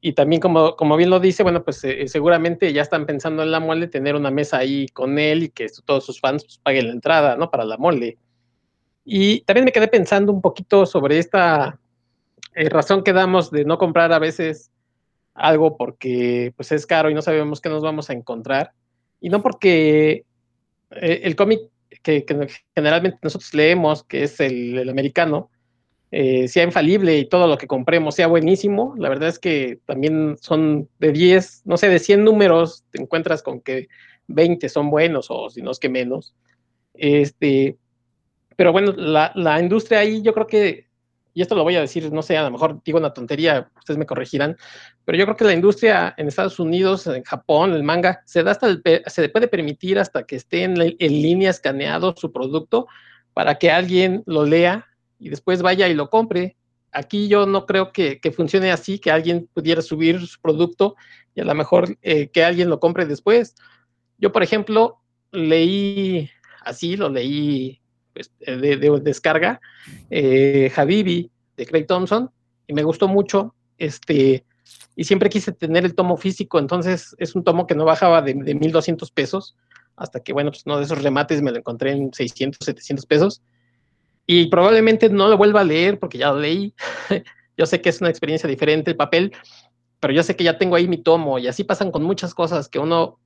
Y también, como, como bien lo dice, bueno, pues eh, seguramente ya están pensando en la mole tener una mesa ahí con él y que todos sus fans pues, paguen la entrada, ¿no? Para la mole. Y también me quedé pensando un poquito sobre esta eh, razón que damos de no comprar a veces algo porque pues es caro y no sabemos qué nos vamos a encontrar. Y no porque el cómic que, generalmente nosotros leemos, que es el, americano, eh, sea infalible y todo lo que compremos sea buenísimo. La verdad es que también son de 10, no sé, de 100 números, te encuentras con que 20 son buenos o si no es que menos. Este, pero bueno, la, la industria ahí yo creo que y esto lo voy a decir, no sé, a lo mejor digo una tontería, ustedes me corregirán, pero yo creo que la industria en Estados Unidos, en Japón, el manga, se da hasta el, se puede permitir hasta que esté en, línea escaneado su producto para que alguien lo lea y después vaya y lo compre. Aquí yo no creo que, funcione así, que alguien pudiera subir su producto y a lo mejor eh, que alguien lo compre después. Yo, por ejemplo, leí así, lo leí pues, eh, de, descarga, eh, Habibi de Craig Thompson, y me gustó mucho. Este, y siempre quise tener el tomo físico, entonces es un tomo que no bajaba de, de 1200 pesos, hasta que, bueno, pues uno de esos remates me lo encontré en 600, 700 pesos. Y probablemente no lo vuelva a leer porque ya lo leí. yo sé que es una experiencia diferente el papel, pero yo sé que ya tengo ahí mi tomo y así pasan con muchas cosas que uno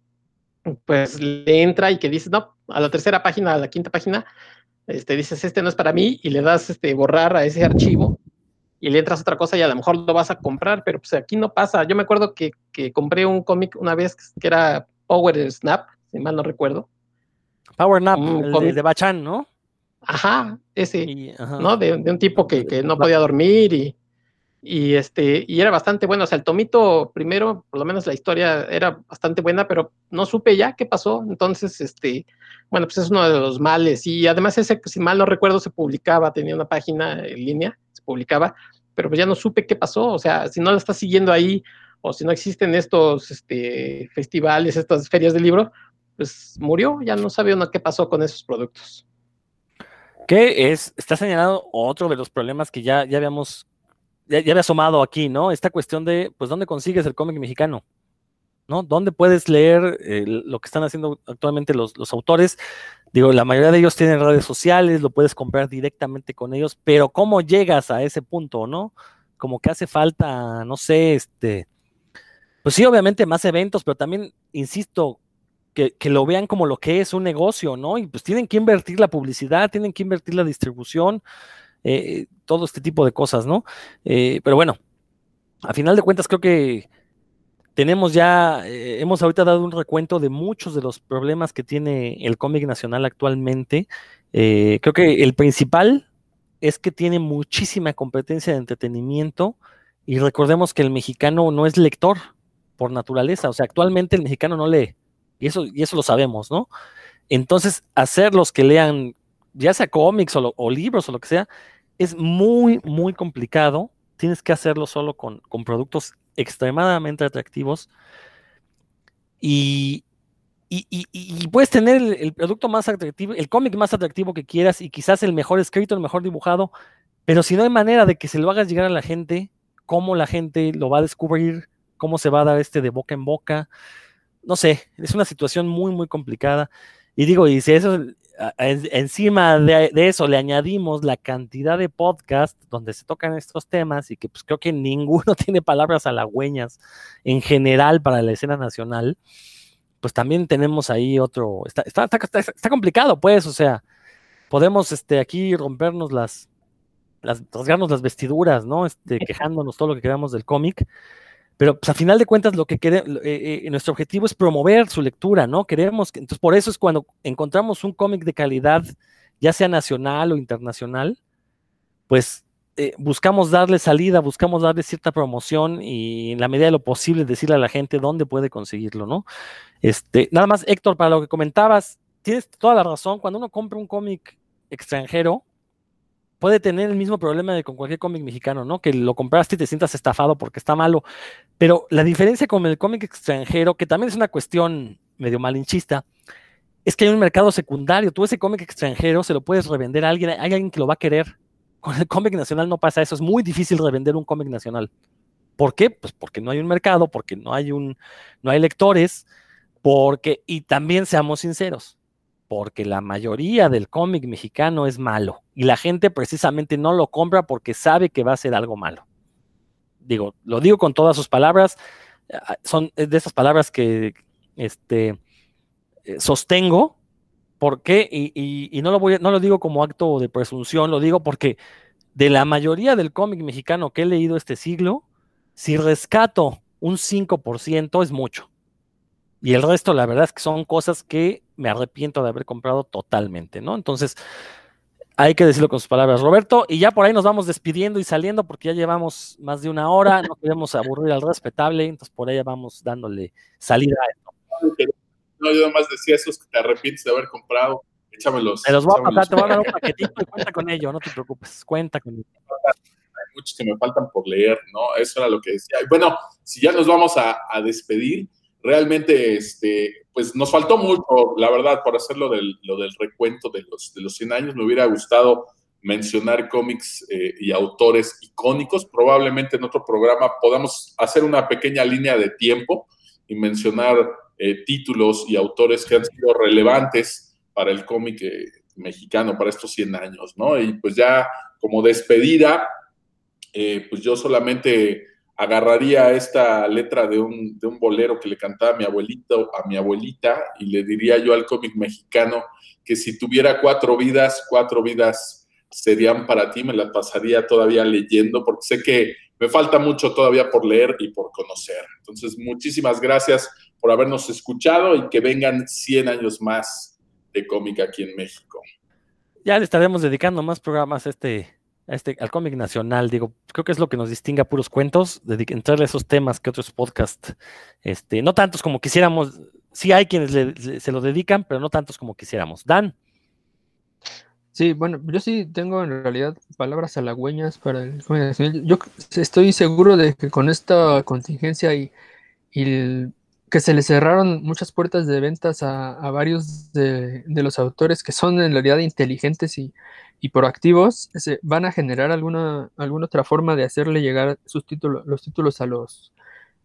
pues le entra y que dice, no, a la tercera página, a la quinta página, este, dices, este no es para mí, y le das este, borrar a ese archivo, y le entras otra cosa y a lo mejor lo vas a comprar, pero pues aquí no pasa. Yo me acuerdo que, que compré un cómic una vez que era Power Snap, si mal no recuerdo. Power Snap, el de, Bachan, ¿no? Ajá, ese, ¿no? De, de, un tipo que, que no podía dormir y, y este y era bastante bueno, o sea, el tomito primero, por lo menos la historia era bastante buena, pero no supe ya qué pasó, entonces este, bueno, pues es uno de los males y además ese si mal no recuerdo se publicaba, tenía una página en línea, se publicaba, pero pues ya no supe qué pasó, o sea, si no la estás siguiendo ahí o si no existen estos este, festivales, estas ferias de libro, pues murió, ya no sabe uno qué pasó con esos productos. Que es, está señalado otro de los problemas que ya, ya habíamos ya, había asomado aquí, ¿no? Esta cuestión de, pues, ¿dónde consigues el cómic mexicano? ¿No? ¿Dónde puedes leer eh, lo que están haciendo actualmente los, autores? Digo, la mayoría de ellos tienen redes sociales, lo puedes comprar directamente con ellos, pero ¿cómo llegas a ese punto, no? Como que hace falta, no sé, este, pues sí, obviamente más eventos, pero también, insisto, que, que, lo vean como lo que es un negocio, ¿no? Y pues tienen que invertir la publicidad, tienen que invertir la distribución, eh, todo este tipo de cosas, ¿no? Eh, pero bueno, a final de cuentas creo que tenemos ya, eh, hemos ahorita dado un recuento de muchos de los problemas que tiene el cómic nacional actualmente. creo que el principal es que tiene muchísima competencia de entretenimiento y recordemos que el mexicano no es lector por naturaleza, o sea, actualmente el mexicano no lee, Y eso, y eso lo sabemos, ¿no? Entonces, hacerlos que lean, ya sea cómics o, o libros o lo que sea, es muy, muy complicado. Tienes que hacerlo solo con, con productos extremadamente atractivos. Y, y, puedes tener el, el, producto más atractivo, el cómic más atractivo que quieras y quizás el mejor escrito, el mejor dibujado, pero si no hay manera de que se lo hagas llegar a la gente, cómo la gente lo va a descubrir, cómo se va a dar este de boca en boca, no sé, es una situación muy, muy complicada. Y digo, y si eso, encima de, de, eso le añadimos la cantidad de podcasts donde se tocan estos temas y que pues creo que ninguno tiene palabras halagüeñas en general para la escena nacional, pues también tenemos ahí otro, está, está, está, está complicado pues, o sea, podemos este, aquí rompernos las, las, rasgarnos las vestiduras, ¿no? Este, quejándonos todo lo que queramos del cómic, pero pues, a final de cuentas lo que queremos, eh, eh, nuestro objetivo es promover su lectura, ¿no? Queremos, que, entonces por eso es cuando encontramos un cómic de calidad, ya sea nacional o internacional, pues eh, buscamos darle salida, buscamos darle cierta promoción y en la medida de lo posible decirle a la gente dónde puede conseguirlo, ¿no? Este, nada más, Héctor, para lo que comentabas, tienes toda la razón, cuando uno compra un cómic extranjero, puede tener el mismo problema de con cualquier cómic mexicano, ¿no? Que lo compraste y te sientas estafado porque está malo. Pero la diferencia con el cómic extranjero, que también es una cuestión medio malinchista, es que hay un mercado secundario. Tú ese cómic extranjero se lo puedes revender a alguien, hay alguien que lo va a querer. Con el cómic nacional no pasa eso, es muy difícil revender un cómic nacional. ¿Por qué? Pues porque no hay un mercado, porque no hay un, no hay lectores, porque, y también seamos sinceros, porque la mayoría del cómic mexicano es malo y la gente precisamente no lo compra porque sabe que va a ser algo malo. Digo, lo digo con todas sus palabras, ah, son de esas palabras que este, eh, sostengo, porque, y, y, no, lo voy, no lo digo como acto de presunción, lo digo porque de la mayoría del cómic mexicano que he leído este siglo, si rescato un 5% es mucho. Y el resto, la verdad es que son cosas que me arrepiento de haber comprado totalmente, ¿no? Entonces, hay que decirlo con sus palabras, Roberto, y ya por ahí nos vamos despidiendo y saliendo porque ya llevamos más de una hora, no queremos aburrir al respetable, entonces por ahí vamos dándole salida a esto. No, yo nomás decía esos que te arrepientes de haber comprado, échamelos. Te los voy a pasar, te voy a dar un paquetito y cuenta con ello, no te preocupes, cuenta con ello. Hay muchos que me faltan por leer, ¿no? Eso era lo que decía. Bueno, si ya nos vamos a, a despedir, realmente, este, pues nos faltó mucho, la verdad, por hacer lo del, lo del recuento de los, de los 100 años. Me hubiera gustado mencionar cómics eh, y autores icónicos. Probablemente en otro programa podamos hacer una pequeña línea de tiempo y mencionar eh, títulos y autores que han sido relevantes para el cómic eh, mexicano, para estos 100 años, ¿no? Y pues ya como despedida, eh, pues yo solamente agarraría esta letra de un, de un, bolero que le cantaba a mi abuelito, a mi abuelita, y le diría yo al cómic mexicano que si tuviera cuatro vidas, cuatro vidas serían para ti, me las pasaría todavía leyendo, porque sé que me falta mucho todavía por leer y por conocer. Entonces, muchísimas gracias por habernos escuchado y que vengan 100 años más de cómic aquí en México. Ya le estaremos dedicando más programas a este, este, al cómic nacional, digo, creo que es lo que nos distingue a puros cuentos, entrarle a esos temas que otros podcasts, este, no tantos como quisiéramos, sí hay quienes le, se lo dedican, pero no tantos como quisiéramos. Dan. Sí, bueno, yo sí tengo en realidad palabras halagüeñas para el cómic nacional. Yo estoy seguro de que con esta contingencia y, y el, que se le cerraron muchas puertas de ventas a, varios de, los autores que son en realidad inteligentes y, y proactivos van a generar alguna, alguna otra forma de hacerle llegar sus títulos, los títulos a los,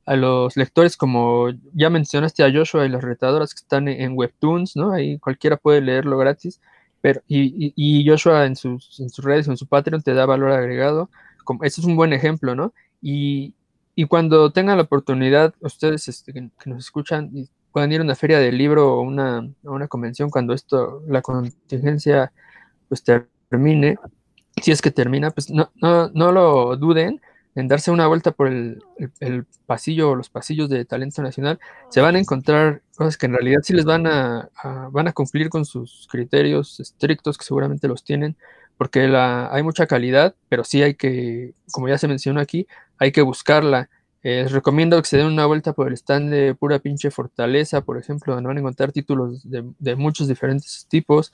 a los lectores, como ya mencionaste a Joshua y las retadoras que están en, Webtoons, ¿no? Ahí cualquiera puede leerlo gratis, pero y, y, Joshua en sus, en sus redes en su Patreon te da valor agregado. Como, ese es un buen ejemplo, ¿no? Y, y cuando tengan la oportunidad, ustedes este, que, nos escuchan y puedan ir a una feria del libro o una, a una convención cuando esto, la contingencia, pues te termine, si es que termina, pues no, no, no lo duden en darse una vuelta por el, el, pasillo o los pasillos de talento nacional, se van a encontrar cosas que en realidad sí les van a van a cumplir con sus criterios estrictos, que seguramente los tienen, porque la, hay mucha calidad, pero sí hay que, como ya se mencionó aquí, hay que buscarla. Eh, les recomiendo que se den una vuelta por el stand de Pura Pinche Fortaleza, por ejemplo, donde van a encontrar títulos de, muchos diferentes tipos.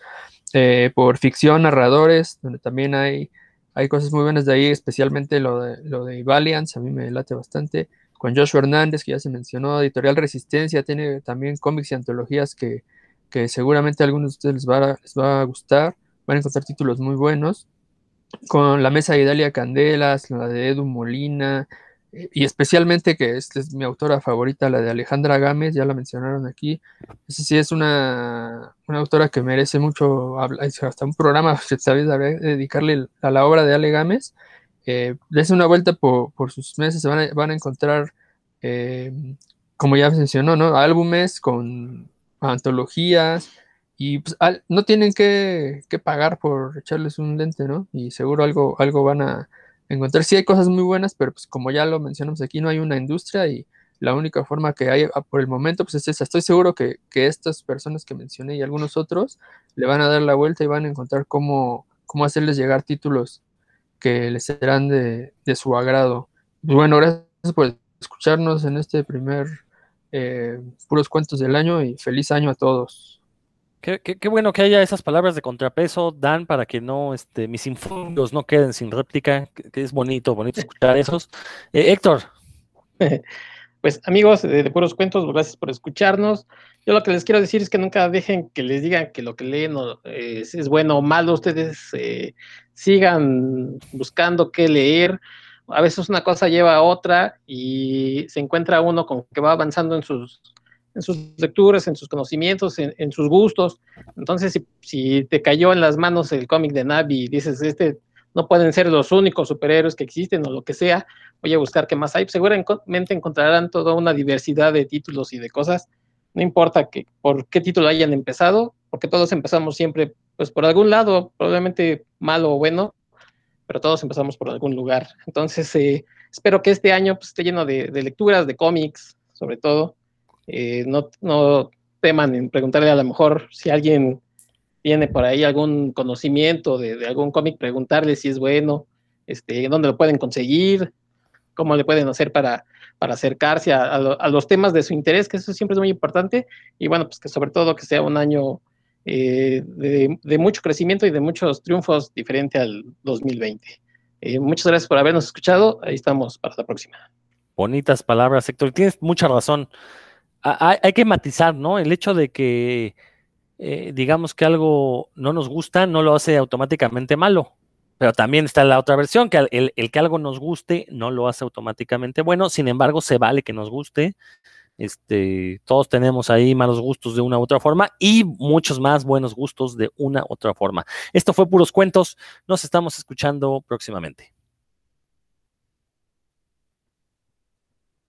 Eh, por ficción, narradores, donde también hay, hay cosas muy buenas de ahí, especialmente lo de, lo de Valiance, a mí me late bastante. Con Joshua Hernández, que ya se mencionó, Editorial Resistencia, tiene también cómics y antologías que, que seguramente a algunos de ustedes les va, a, les va a gustar. Van a encontrar títulos muy buenos. Con la mesa de Idalia Candelas, la de Edu Molina, y especialmente que esta es mi autora favorita, la de Alejandra Gámez, ya la mencionaron aquí. Esa sí es una, una autora que merece mucho, hasta un programa que sabes dedicarle a la obra de Ale Gámez. Eh, des una vuelta por, por sus meses, van a, van a encontrar, eh, como ya mencionó, ¿no? álbumes con antologías y pues, al, no tienen que, que, pagar por echarles un lente, ¿no? Y seguro algo, algo van a encontrar. Sí hay cosas muy buenas, pero pues como ya lo mencionamos aquí, no hay una industria y la única forma que hay ah, por el momento pues es esa. Estoy seguro que, que estas personas que mencioné y algunos otros le van a dar la vuelta y van a encontrar cómo, cómo hacerles llegar títulos que les serán de, de su agrado. Pues bueno, gracias por escucharnos en este primer eh, puros cuentos del año y feliz año a todos. Qué, bueno que haya esas palabras de contrapeso, Dan, para que no, este, mis infundios no queden sin réplica, que, es bonito, bonito escuchar esos. Eh, Héctor. Pues amigos de, de, Puros Cuentos, gracias por escucharnos. Yo lo que les quiero decir es que nunca dejen que les digan que lo que leen eh, es bueno o malo, ustedes eh, sigan buscando qué leer. A veces una cosa lleva a otra y se encuentra uno con que va avanzando en sus en sus lecturas, en sus conocimientos, en, sus gustos. Entonces, si, te cayó en las manos el cómic de Navi y dices, este no pueden ser los únicos superhéroes que existen o lo que sea, voy a buscar qué más hay, seguramente encontrarán toda una diversidad de títulos y de cosas. No importa que, por qué título hayan empezado, porque todos empezamos siempre, pues por algún lado, probablemente malo o bueno, pero todos empezamos por algún lugar. Entonces, eh, espero que este año pues, esté lleno de lecturas, de cómics, sobre todo, eh, no, no, teman en preguntarle a lo mejor si alguien tiene por ahí algún conocimiento de, algún cómic, preguntarle si es bueno, este, dónde lo pueden conseguir, cómo le pueden hacer para, para acercarse a, a, los temas de su interés, que eso siempre es muy importante, y bueno, pues que sobre todo que sea un año eh, de, de, mucho crecimiento y de muchos triunfos diferente al 2020. Eh, muchas gracias por habernos escuchado, ahí estamos para la próxima. Bonitas palabras, Héctor, tienes mucha razón hay, que matizar, ¿no? El hecho de que eh, digamos que algo no nos gusta no lo hace automáticamente malo. Pero también está la otra versión, que el, el, que algo nos guste no lo hace automáticamente bueno, sin embargo, se vale que nos guste. Este, todos tenemos ahí malos gustos de una u otra forma y muchos más buenos gustos de una u otra forma. Esto fue Puros Cuentos, nos estamos escuchando próximamente.